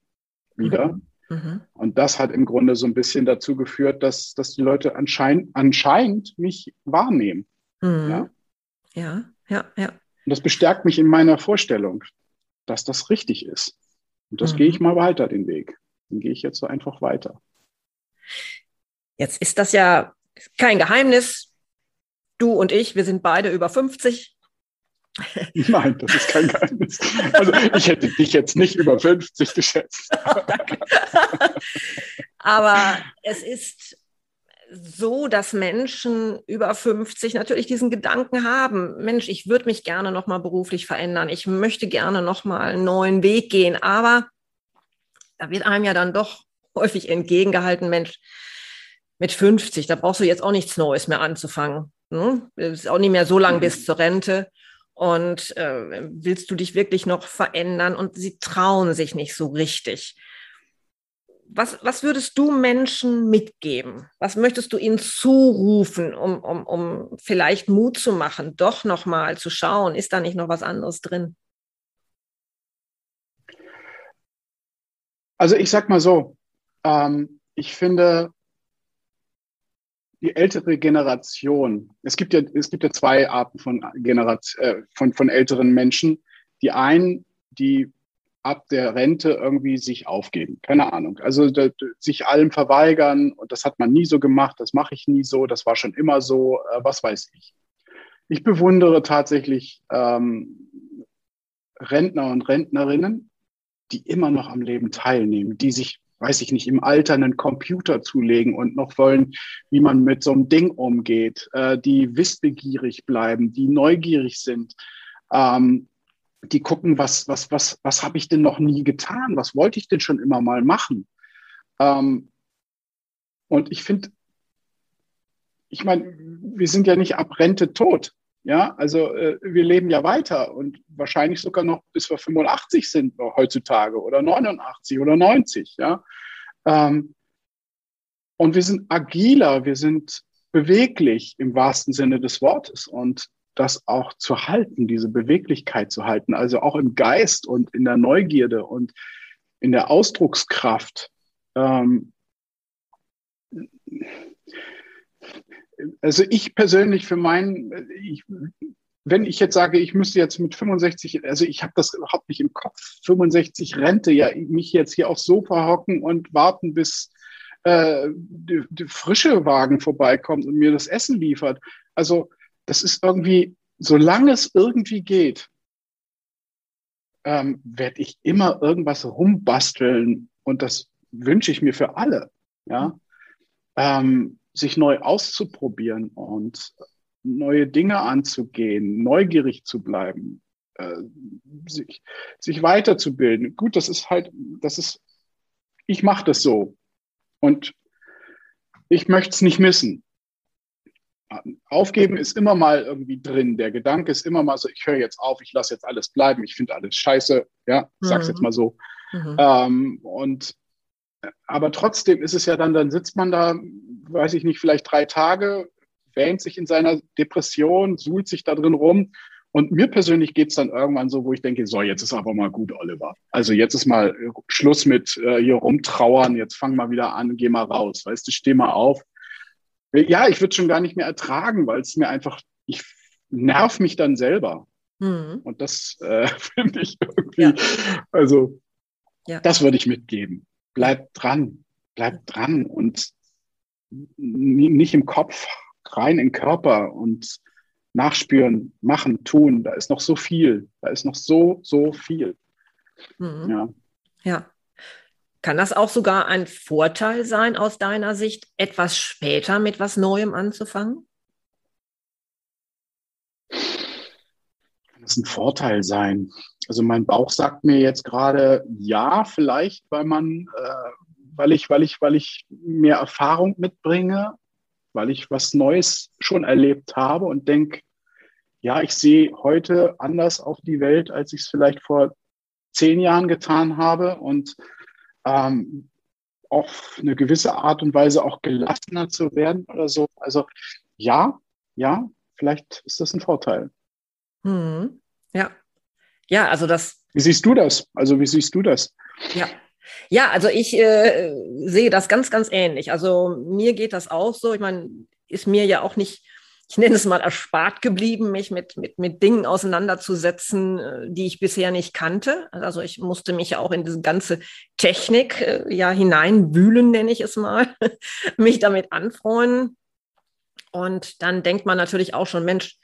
B: wieder. Mhm. Mhm. Und das hat im Grunde so ein bisschen dazu geführt, dass, dass die Leute anscheinend, anscheinend mich wahrnehmen.
A: Mhm. Ja? ja, ja, ja.
B: Und das bestärkt mich in meiner Vorstellung, dass das richtig ist. Und das mhm. gehe ich mal weiter, den Weg. Den gehe ich jetzt so einfach weiter.
A: Jetzt ist das ja kein Geheimnis. Du und ich, wir sind beide über 50.
B: Nein, das ist kein Geheimnis. Also ich hätte dich jetzt nicht über 50 geschätzt.
A: Aber es ist so, dass Menschen über 50 natürlich diesen Gedanken haben, Mensch, ich würde mich gerne nochmal beruflich verändern, ich möchte gerne nochmal einen neuen Weg gehen, aber da wird einem ja dann doch häufig entgegengehalten, Mensch, mit 50, da brauchst du jetzt auch nichts Neues mehr anzufangen. Es ist auch nicht mehr so lang bis zur Rente und äh, willst du dich wirklich noch verändern und sie trauen sich nicht so richtig. Was, was würdest du Menschen mitgeben? Was möchtest du ihnen zurufen, um, um, um vielleicht Mut zu machen, doch nochmal zu schauen, ist da nicht noch was anderes drin?
B: Also ich sag mal so, ähm, ich finde, die ältere Generation, es gibt ja, es gibt ja zwei Arten von, Generation, äh, von, von älteren Menschen. Die einen, die ab der Rente irgendwie sich aufgeben. Keine Ahnung. Also da, sich allem verweigern und das hat man nie so gemacht, das mache ich nie so, das war schon immer so, äh, was weiß ich. Ich bewundere tatsächlich ähm, Rentner und Rentnerinnen, die immer noch am Leben teilnehmen, die sich weiß ich nicht, im Alter einen Computer zulegen und noch wollen, wie man mit so einem Ding umgeht, äh, die wissbegierig bleiben, die neugierig sind, ähm, die gucken, was, was, was, was habe ich denn noch nie getan? Was wollte ich denn schon immer mal machen? Ähm, und ich finde, ich meine, wir sind ja nicht ab Rente tot. Ja, also äh, wir leben ja weiter und wahrscheinlich sogar noch bis wir 85 sind heutzutage oder 89 oder 90. Ja, ähm, und wir sind agiler, wir sind beweglich im wahrsten Sinne des Wortes und das auch zu halten, diese Beweglichkeit zu halten, also auch im Geist und in der Neugierde und in der Ausdruckskraft. Ähm, also ich persönlich für meinen, ich, wenn ich jetzt sage, ich müsste jetzt mit 65, also ich habe das überhaupt nicht im Kopf, 65 Rente, ja, mich jetzt hier aufs Sofa hocken und warten, bis äh, der frische Wagen vorbeikommt und mir das Essen liefert. Also das ist irgendwie, solange es irgendwie geht, ähm, werde ich immer irgendwas rumbasteln und das wünsche ich mir für alle. Ja. Ähm, sich neu auszuprobieren und neue Dinge anzugehen, neugierig zu bleiben, äh, sich, sich weiterzubilden. Gut, das ist halt, das ist, ich mache das so und ich möchte es nicht missen. Aufgeben ist immer mal irgendwie drin. Der Gedanke ist immer mal so, ich höre jetzt auf, ich lasse jetzt alles bleiben, ich finde alles scheiße, ja, ich sag's mhm. jetzt mal so. Mhm. Ähm, und aber trotzdem ist es ja dann, dann sitzt man da, weiß ich nicht, vielleicht drei Tage, wähnt sich in seiner Depression, suhlt sich da drin rum. Und mir persönlich geht es dann irgendwann so, wo ich denke, so, jetzt ist aber mal gut, Oliver. Also jetzt ist mal Schluss mit äh, hier rumtrauern, jetzt fang mal wieder an, geh mal raus, weißt du, steh mal auf. Ja, ich würde schon gar nicht mehr ertragen, weil es mir einfach, ich nerv mich dann selber. Mhm. Und das äh, finde ich irgendwie, ja. also ja. das würde ich mitgeben bleib dran, bleib dran und nicht im Kopf, rein in den Körper und nachspüren, machen, tun. Da ist noch so viel. Da ist noch so, so viel.
A: Mhm. Ja. ja. Kann das auch sogar ein Vorteil sein aus deiner Sicht, etwas später mit was Neuem anzufangen?
B: Kann das ein Vorteil sein? Also mein Bauch sagt mir jetzt gerade ja, vielleicht, weil man, äh, weil ich, weil ich, weil ich mehr Erfahrung mitbringe, weil ich was Neues schon erlebt habe und denke, ja, ich sehe heute anders auf die Welt, als ich es vielleicht vor zehn Jahren getan habe und ähm, auf eine gewisse Art und Weise auch gelassener zu werden oder so. Also ja, ja, vielleicht ist das ein Vorteil.
A: Hm. Ja, ja, also das.
B: Wie siehst du das? Also wie siehst du das?
A: Ja. Ja, also ich äh, sehe das ganz, ganz ähnlich. Also mir geht das auch so. Ich meine, ist mir ja auch nicht, ich nenne es mal erspart geblieben, mich mit, mit, mit Dingen auseinanderzusetzen, äh, die ich bisher nicht kannte. Also ich musste mich ja auch in diese ganze Technik äh, ja hineinwühlen, nenne ich es mal, mich damit anfreunden. Und dann denkt man natürlich auch schon, Mensch,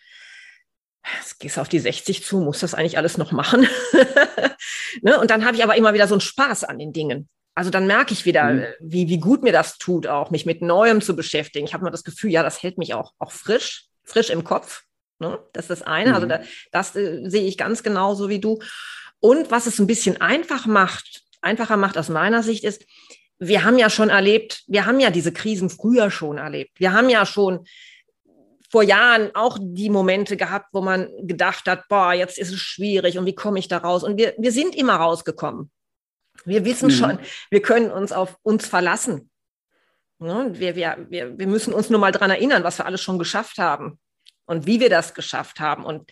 A: es gehst auf die 60 zu, muss das eigentlich alles noch machen? ne? Und dann habe ich aber immer wieder so einen Spaß an den Dingen. Also dann merke ich wieder, mhm. wie, wie gut mir das tut, auch mich mit Neuem zu beschäftigen. Ich habe immer das Gefühl, ja, das hält mich auch, auch frisch, frisch im Kopf. Ne? Das ist das eine. Also mhm. Also da, das äh, sehe ich ganz genauso wie du. Und was es ein bisschen einfach macht, einfacher macht aus meiner Sicht, ist, wir haben ja schon erlebt, wir haben ja diese Krisen früher schon erlebt. Wir haben ja schon vor Jahren auch die Momente gehabt, wo man gedacht hat, boah, jetzt ist es schwierig und wie komme ich da raus? Und wir, wir sind immer rausgekommen. Wir wissen mhm. schon, wir können uns auf uns verlassen. Ne? Wir, wir, wir, wir müssen uns nur mal daran erinnern, was wir alles schon geschafft haben und wie wir das geschafft haben. Und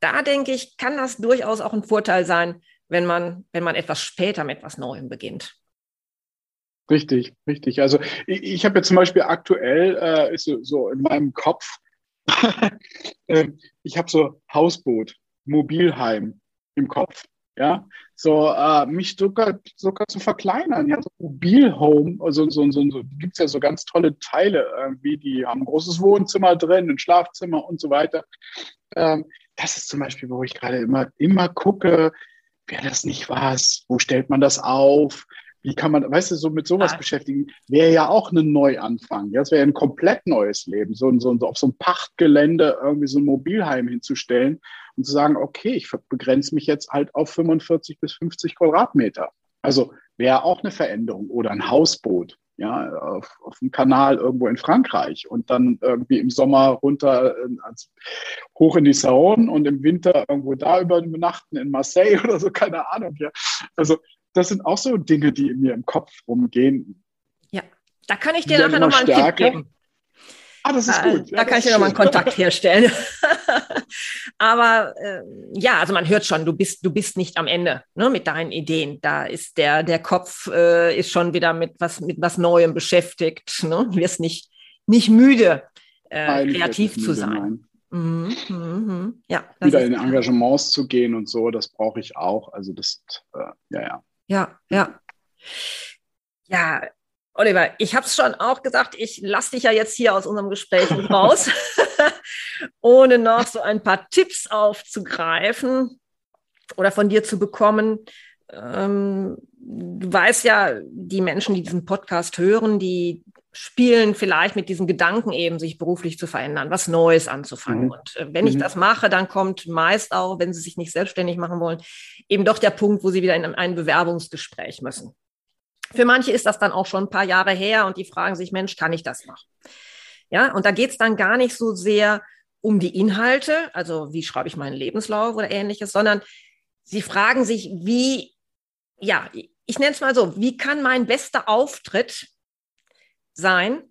A: da denke ich, kann das durchaus auch ein Vorteil sein, wenn man, wenn man etwas später mit etwas Neuem beginnt.
B: Richtig, richtig. Also ich, ich habe jetzt zum Beispiel aktuell äh, ist so, so in meinem Kopf Ähm, ich habe so Hausboot, Mobilheim im Kopf. Ja, so äh, mich sogar, sogar zu verkleinern. Ja, so Mobilhome, also so, so, so gibt es ja so ganz tolle Teile, irgendwie, die haben ein großes Wohnzimmer drin, ein Schlafzimmer und so weiter. Ähm, das ist zum Beispiel, wo ich gerade immer, immer gucke, wäre das nicht was? Wo stellt man das auf? Wie kann man, weißt du, so mit sowas ja. beschäftigen, wäre ja auch ein Neuanfang. Ja, das wäre ein komplett neues Leben, so, so, so auf so ein Pachtgelände irgendwie so ein Mobilheim hinzustellen und zu sagen, okay, ich begrenze mich jetzt halt auf 45 bis 50 Quadratmeter. Also wäre auch eine Veränderung oder ein Hausboot, ja, auf, auf dem Kanal irgendwo in Frankreich und dann irgendwie im Sommer runter äh, hoch in die Saône und im Winter irgendwo da übernachten in Marseille oder so, keine Ahnung, ja. Also das sind auch so Dinge, die in mir im Kopf rumgehen.
A: Ja, da kann ich dir nachher nochmal einen Tipp geben.
B: Ah, das ist gut.
A: Ja, da kann ich dir nochmal einen Kontakt herstellen. Aber äh, ja, also man hört schon, du bist, du bist nicht am Ende ne, mit deinen Ideen. Da ist der, der Kopf äh, ist schon wieder mit was, mit was Neuem beschäftigt. Ne? Du wirst nicht, nicht müde, äh, kreativ zu sein.
B: Mhm, mhm, ja, wieder in Engagements zu gehen und so, das brauche ich auch. Also das, äh, ja, ja
A: ja, ja. Ja, Oliver, ich habe es schon auch gesagt, ich lasse dich ja jetzt hier aus unserem Gespräch raus, ohne noch so ein paar Tipps aufzugreifen oder von dir zu bekommen. Ähm, du weißt ja, die Menschen, die diesen Podcast hören, die spielen vielleicht mit diesem Gedanken eben, sich beruflich zu verändern, was Neues anzufangen. Mhm. Und äh, wenn mhm. ich das mache, dann kommt meist auch, wenn sie sich nicht selbstständig machen wollen, eben doch der Punkt, wo sie wieder in ein Bewerbungsgespräch müssen. Für manche ist das dann auch schon ein paar Jahre her und die fragen sich, Mensch, kann ich das noch? Ja, und da geht es dann gar nicht so sehr um die Inhalte, also wie schreibe ich meinen Lebenslauf oder ähnliches, sondern sie fragen sich, wie, ja, ich nenne es mal so, wie kann mein bester Auftritt sein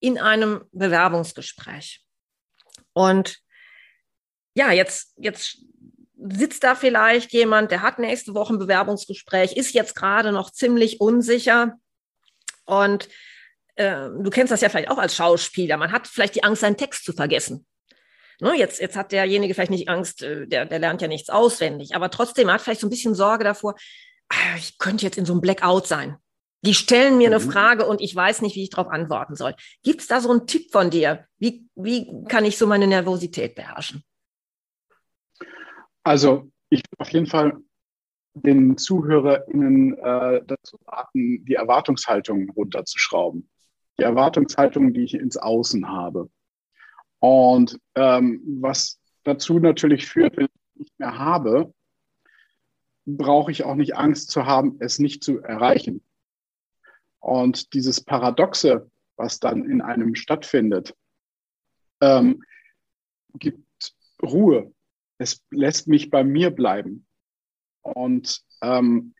A: in einem Bewerbungsgespräch? Und ja, jetzt, jetzt sitzt da vielleicht jemand, der hat nächste Woche ein Bewerbungsgespräch, ist jetzt gerade noch ziemlich unsicher und äh, du kennst das ja vielleicht auch als Schauspieler. Man hat vielleicht die Angst, seinen Text zu vergessen. Ne, jetzt, jetzt hat derjenige vielleicht nicht Angst, äh, der, der lernt ja nichts auswendig, aber trotzdem hat vielleicht so ein bisschen Sorge davor, ah, ich könnte jetzt in so einem Blackout sein. Die stellen mir mhm. eine Frage und ich weiß nicht, wie ich darauf antworten soll. Gibt es da so einen Tipp von dir? Wie, wie kann ich so meine Nervosität beherrschen?
B: Also ich auf jeden Fall den ZuhörerInnen äh, dazu raten, die Erwartungshaltung runterzuschrauben. Die Erwartungshaltung, die ich ins Außen habe. Und ähm, was dazu natürlich führt, wenn ich nicht mehr habe, brauche ich auch nicht Angst zu haben, es nicht zu erreichen. Und dieses Paradoxe, was dann in einem stattfindet, ähm, gibt Ruhe. Es lässt mich bei mir bleiben. Und ähm,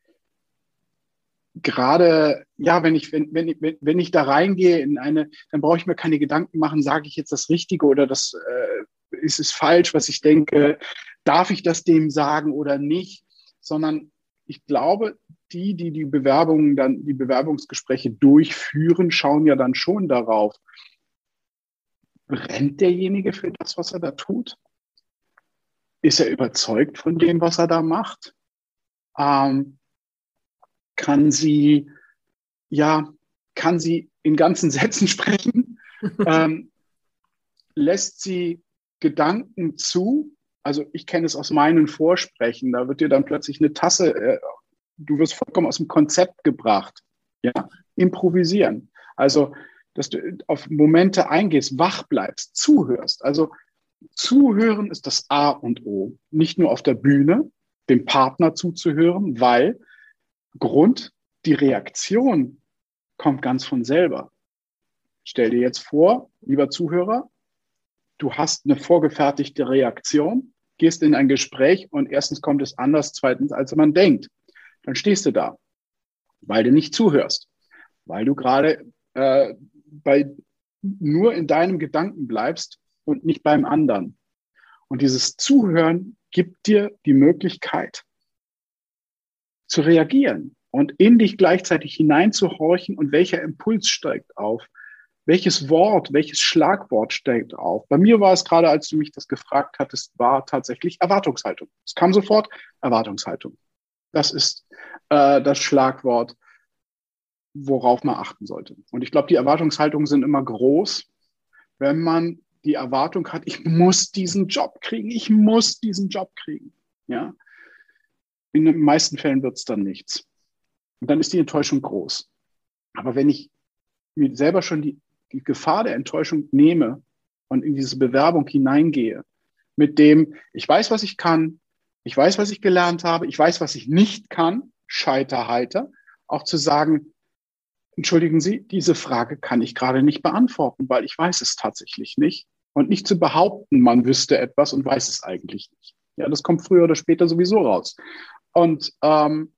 B: gerade, ja, wenn ich, wenn, wenn, wenn ich da reingehe in eine, dann brauche ich mir keine Gedanken machen, sage ich jetzt das Richtige oder das äh, ist es falsch, was ich denke, darf ich das dem sagen oder nicht, sondern ich glaube, die, die die Bewerbungen dann, die Bewerbungsgespräche durchführen, schauen ja dann schon darauf, brennt derjenige für das, was er da tut? Ist er überzeugt von dem, was er da macht? Ähm, kann sie, ja, kann sie in ganzen Sätzen sprechen, ähm, lässt sie Gedanken zu. Also ich kenne es aus meinen Vorsprechen, da wird dir dann plötzlich eine Tasse, äh, du wirst vollkommen aus dem Konzept gebracht. Ja, improvisieren. Also, dass du auf Momente eingehst, wach bleibst, zuhörst. Also zuhören ist das A und O. Nicht nur auf der Bühne, dem Partner zuzuhören, weil Grund, die Reaktion kommt ganz von selber. Stell dir jetzt vor, lieber Zuhörer, du hast eine vorgefertigte Reaktion, gehst in ein Gespräch und erstens kommt es anders, zweitens, als man denkt. Dann stehst du da, weil du nicht zuhörst, weil du gerade äh, bei, nur in deinem Gedanken bleibst und nicht beim anderen. Und dieses Zuhören gibt dir die Möglichkeit, zu reagieren und in dich gleichzeitig hineinzuhorchen und welcher Impuls steigt auf. Welches Wort, welches Schlagwort steigt auf? Bei mir war es gerade, als du mich das gefragt hattest, war tatsächlich Erwartungshaltung. Es kam sofort Erwartungshaltung. Das ist äh, das Schlagwort, worauf man achten sollte. Und ich glaube, die Erwartungshaltungen sind immer groß, wenn man die Erwartung hat, ich muss diesen Job kriegen, ich muss diesen Job kriegen. Ja, in den meisten Fällen wird es dann nichts. Und dann ist die Enttäuschung groß. Aber wenn ich mir selber schon die, die Gefahr der Enttäuschung nehme und in diese Bewerbung hineingehe, mit dem, ich weiß, was ich kann, ich weiß, was ich gelernt habe, ich weiß, was ich nicht kann, Scheiterhalter, auch zu sagen, entschuldigen Sie, diese Frage kann ich gerade nicht beantworten, weil ich weiß es tatsächlich nicht. Und nicht zu behaupten, man wüsste etwas und weiß es eigentlich nicht. Ja, das kommt früher oder später sowieso raus. Und ähm,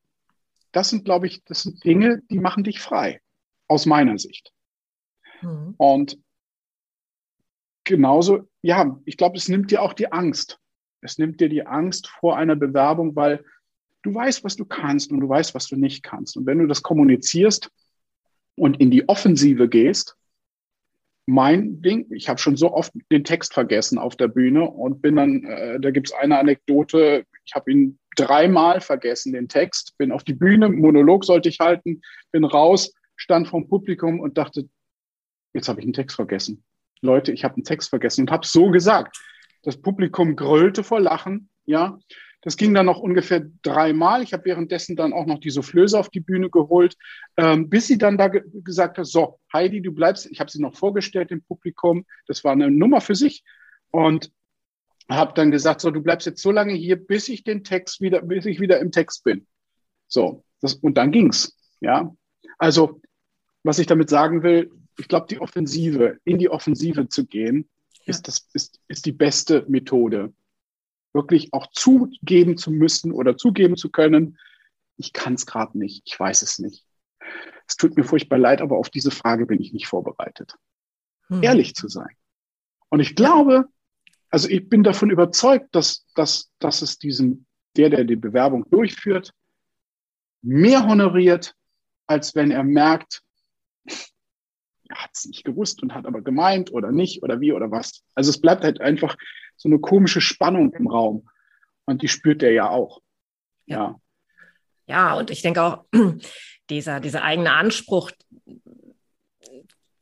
B: das sind, glaube ich, das sind Dinge, die machen dich frei, aus meiner Sicht. Mhm. Und genauso, ja, ich glaube, es nimmt dir auch die Angst. Es nimmt dir die Angst vor einer Bewerbung, weil du weißt, was du kannst und du weißt, was du nicht kannst. Und wenn du das kommunizierst und in die Offensive gehst, mein Ding, ich habe schon so oft den Text vergessen auf der Bühne und bin dann, äh, da gibt es eine Anekdote, ich habe ihn dreimal vergessen, den Text, bin auf die Bühne, Monolog sollte ich halten, bin raus, stand vom Publikum und dachte, jetzt habe ich einen Text vergessen. Leute, ich habe einen Text vergessen und habe so gesagt. Das Publikum gröllte vor Lachen, ja. Das ging dann noch ungefähr dreimal. Ich habe währenddessen dann auch noch die Soufflöse auf die Bühne geholt, ähm, bis sie dann da ge gesagt hat, so, Heidi, du bleibst, ich habe sie noch vorgestellt im Publikum, das war eine Nummer für sich. Und habe dann gesagt, so, du bleibst jetzt so lange hier, bis ich den Text wieder, bis ich wieder im Text bin. So, das, und dann ging's, ja. Also, was ich damit sagen will, ich glaube, die Offensive, in die Offensive zu gehen, ja. ist, das, ist, ist die beste Methode. Wirklich auch zugeben zu müssen oder zugeben zu können, ich kann es gerade nicht, ich weiß es nicht. Es tut mir furchtbar leid, aber auf diese Frage bin ich nicht vorbereitet. Hm. Ehrlich zu sein. Und ich glaube, also ich bin davon überzeugt, dass, dass, dass es diesen, der, der die Bewerbung durchführt, mehr honoriert, als wenn er merkt, er hat es nicht gewusst und hat aber gemeint oder nicht oder wie oder was. Also es bleibt halt einfach so eine komische Spannung im Raum. Und die spürt er ja auch.
A: Ja. Ja, und ich denke auch, dieser, dieser eigene Anspruch,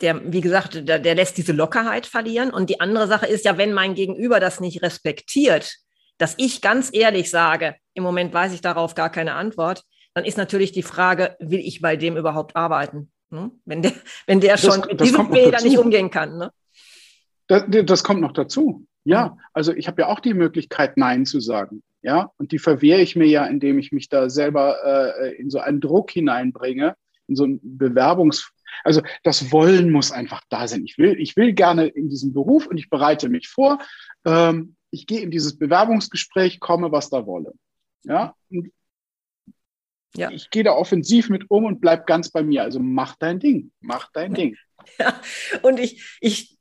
A: der, wie gesagt, der, der lässt diese Lockerheit verlieren. Und die andere Sache ist ja, wenn mein Gegenüber das nicht respektiert, dass ich ganz ehrlich sage, im Moment weiß ich darauf gar keine Antwort, dann ist natürlich die Frage, will ich bei dem überhaupt arbeiten? Ne? Wenn, der, wenn der schon das, mit diesem Fehler nicht umgehen kann. Ne?
B: Das, das kommt noch dazu. Ja, mhm. also ich habe ja auch die Möglichkeit, Nein zu sagen. Ja, und die verwehre ich mir ja, indem ich mich da selber äh, in so einen Druck hineinbringe, in so ein Bewerbungs, also das Wollen muss einfach da sein. Ich will, ich will gerne in diesem Beruf und ich bereite mich vor. Ähm, ich gehe in dieses Bewerbungsgespräch, komme, was da wolle. Ja, und ja. ich gehe da offensiv mit um und bleib ganz bei mir. Also mach dein Ding, mach dein Ding.
A: Ja, und ich, ich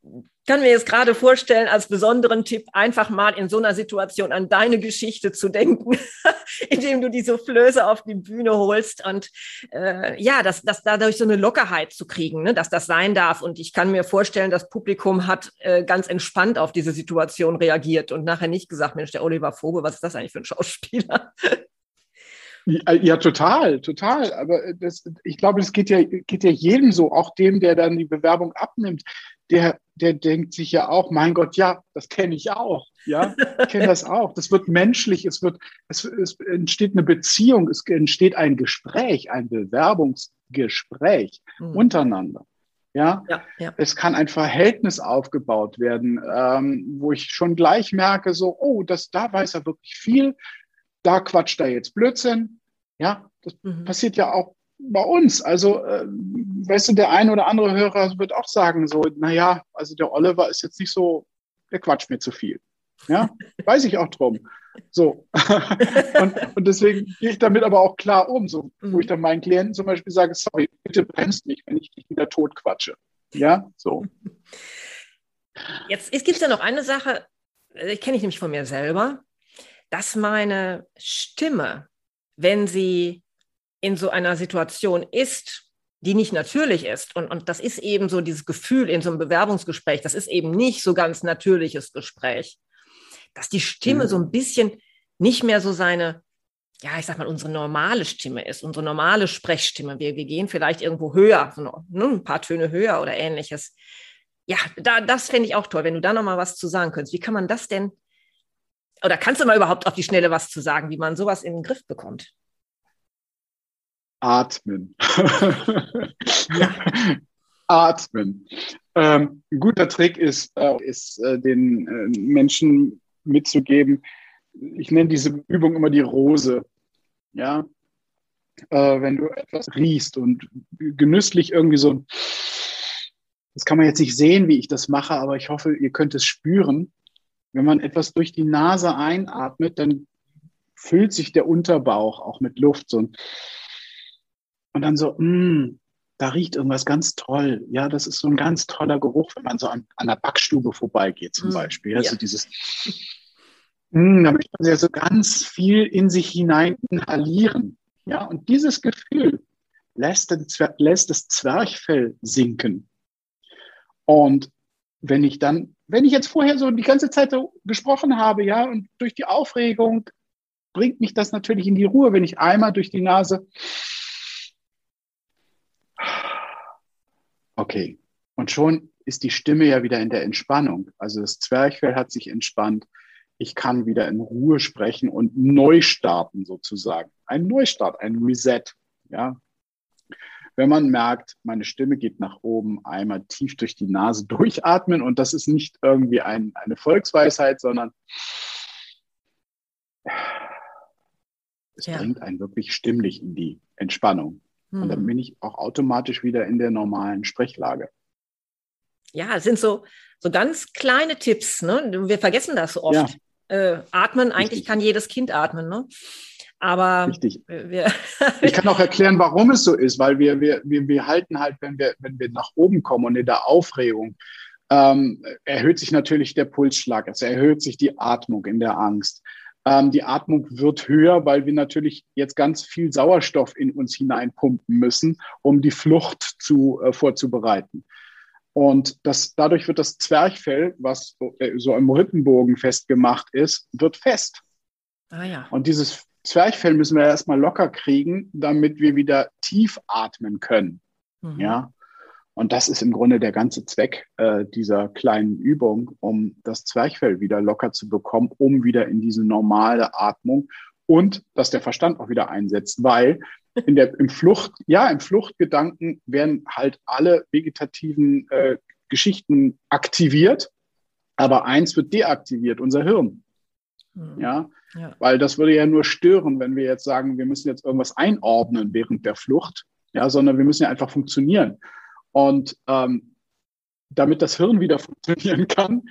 A: kann mir jetzt gerade vorstellen, als besonderen Tipp, einfach mal in so einer Situation an deine Geschichte zu denken, indem du die Soufflöse auf die Bühne holst und äh, ja, dass das dadurch so eine Lockerheit zu kriegen, ne, dass das sein darf. Und ich kann mir vorstellen, das Publikum hat äh, ganz entspannt auf diese Situation reagiert und nachher nicht gesagt, Mensch, der Oliver Vogel, was ist das eigentlich für ein Schauspieler?
B: Ja, total, total. Aber das, ich glaube, es geht ja, geht ja jedem so, auch dem, der dann die Bewerbung abnimmt. Der, der denkt sich ja auch, mein Gott, ja, das kenne ich auch. Ja, ich kenne das auch. Das wird menschlich, es wird, es, es entsteht eine Beziehung, es entsteht ein Gespräch, ein Bewerbungsgespräch mhm. untereinander. Ja? Ja, ja? es kann ein Verhältnis aufgebaut werden, ähm, wo ich schon gleich merke, so, oh, das, da weiß er wirklich viel, da quatscht er jetzt Blödsinn. Ja, das mhm. passiert ja auch bei uns. Also, äh, weißt du, der ein oder andere Hörer wird auch sagen, so, naja, also der Oliver ist jetzt nicht so, der quatscht mir zu viel. Ja, weiß ich auch drum. So. und, und deswegen gehe ich damit aber auch klar um, so, mhm. wo ich dann meinen Klienten zum Beispiel sage, sorry, bitte bremst mich, wenn ich dich wieder tot quatsche. Ja, so.
A: Jetzt, jetzt gibt es ja noch eine Sache, äh, ich kenne ich nämlich von mir selber dass meine Stimme, wenn sie in so einer Situation ist, die nicht natürlich ist, und, und das ist eben so dieses Gefühl in so einem Bewerbungsgespräch, das ist eben nicht so ganz natürliches Gespräch, dass die Stimme mhm. so ein bisschen nicht mehr so seine, ja, ich sag mal, unsere normale Stimme ist, unsere normale Sprechstimme. Wir, wir gehen vielleicht irgendwo höher, so ne, ein paar Töne höher oder ähnliches. Ja, da, das fände ich auch toll, wenn du da nochmal was zu sagen könntest. Wie kann man das denn oder kannst du mal überhaupt auf die Schnelle was zu sagen, wie man sowas in den Griff bekommt?
B: Atmen. ja. Atmen. Ähm, ein guter Trick ist, äh, ist äh, den äh, Menschen mitzugeben, ich nenne diese Übung immer die Rose. Ja, äh, wenn du etwas riechst und genüsslich irgendwie so, das kann man jetzt nicht sehen, wie ich das mache, aber ich hoffe, ihr könnt es spüren. Wenn man etwas durch die Nase einatmet, dann füllt sich der Unterbauch auch mit Luft. So. Und dann so, mh, mm, da riecht irgendwas ganz toll. Ja, das ist so ein ganz toller Geruch, wenn man so an, an der Backstube vorbeigeht zum mm, Beispiel. Also ja. dieses, mh, mm, da möchte man ja so ganz viel in sich hinein inhalieren. Ja, und dieses Gefühl lässt, den, lässt das Zwerchfell sinken. Und wenn ich dann wenn ich jetzt vorher so die ganze Zeit so gesprochen habe, ja, und durch die Aufregung bringt mich das natürlich in die Ruhe, wenn ich einmal durch die Nase. Okay. Und schon ist die Stimme ja wieder in der Entspannung. Also das Zwerchfell hat sich entspannt. Ich kann wieder in Ruhe sprechen und neu starten sozusagen. Ein Neustart, ein Reset. Ja, wenn man merkt, meine Stimme geht nach oben, einmal tief durch die Nase durchatmen. Und das ist nicht irgendwie ein, eine Volksweisheit, sondern es ja. bringt einen wirklich stimmlich in die Entspannung. Mhm. Und dann hm. bin ich auch automatisch wieder in der normalen Sprechlage.
A: ja, es sind so, so ganz kleine Tipps. Ne? Wir vergessen das so oft. Ja. Äh, atmen, eigentlich Richtig. kann jedes Kind atmen. Ne? Aber
B: Richtig. Wir ich kann auch erklären, warum es so ist, weil wir, wir, wir, wir halten halt, wenn wir, wenn wir nach oben kommen und in der Aufregung, ähm, erhöht sich natürlich der Pulsschlag, es erhöht sich die Atmung in der Angst. Ähm, die Atmung wird höher, weil wir natürlich jetzt ganz viel Sauerstoff in uns hineinpumpen müssen, um die Flucht zu, äh, vorzubereiten. Und das, dadurch wird das Zwerchfell, was äh, so im Rippenbogen festgemacht ist, wird fest. Ah, ja. Und dieses Zwerchfell müssen wir erstmal locker kriegen, damit wir wieder tief atmen können. Mhm. Ja. Und das ist im Grunde der ganze Zweck äh, dieser kleinen Übung, um das Zwerchfell wieder locker zu bekommen, um wieder in diese normale Atmung und dass der Verstand auch wieder einsetzt, weil in der, im Flucht, ja, im Fluchtgedanken werden halt alle vegetativen äh, Geschichten aktiviert, aber eins wird deaktiviert, unser Hirn. Mhm. Ja? Ja, weil das würde ja nur stören, wenn wir jetzt sagen, wir müssen jetzt irgendwas einordnen während der Flucht, ja, sondern wir müssen ja einfach funktionieren. Und ähm, damit das Hirn wieder funktionieren kann,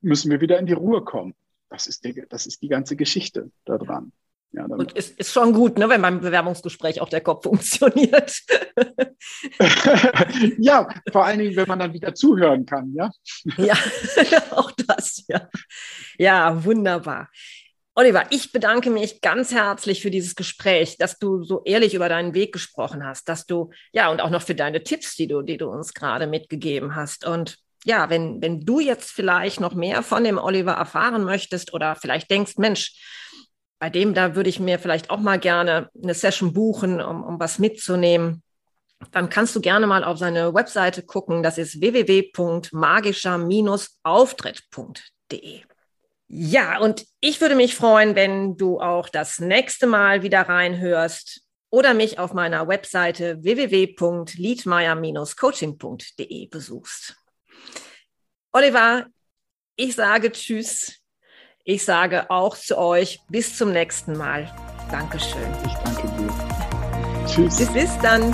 B: müssen wir wieder in die Ruhe kommen. Das ist die, das ist die ganze Geschichte daran.
A: Ja, und ist, ist schon gut, ne, wenn beim Bewerbungsgespräch auch der Kopf funktioniert.
B: ja, vor allen Dingen, wenn man dann wieder zuhören kann, ja.
A: ja, auch das, ja. Ja, wunderbar. Oliver, ich bedanke mich ganz herzlich für dieses Gespräch, dass du so ehrlich über deinen Weg gesprochen hast, dass du, ja, und auch noch für deine Tipps, die du, die du uns gerade mitgegeben hast. Und ja, wenn, wenn du jetzt vielleicht noch mehr von dem Oliver erfahren möchtest oder vielleicht denkst, Mensch, bei dem, da würde ich mir vielleicht auch mal gerne eine Session buchen, um, um was mitzunehmen, dann kannst du gerne mal auf seine Webseite gucken. Das ist www.magischer-auftritt.de. Ja, und ich würde mich freuen, wenn du auch das nächste Mal wieder reinhörst oder mich auf meiner Webseite www.liedmeier-coaching.de besuchst. Oliver, ich sage Tschüss. Ich sage auch zu euch bis zum nächsten Mal. Dankeschön.
B: Ich danke dir.
A: Tschüss. Bis, bis dann.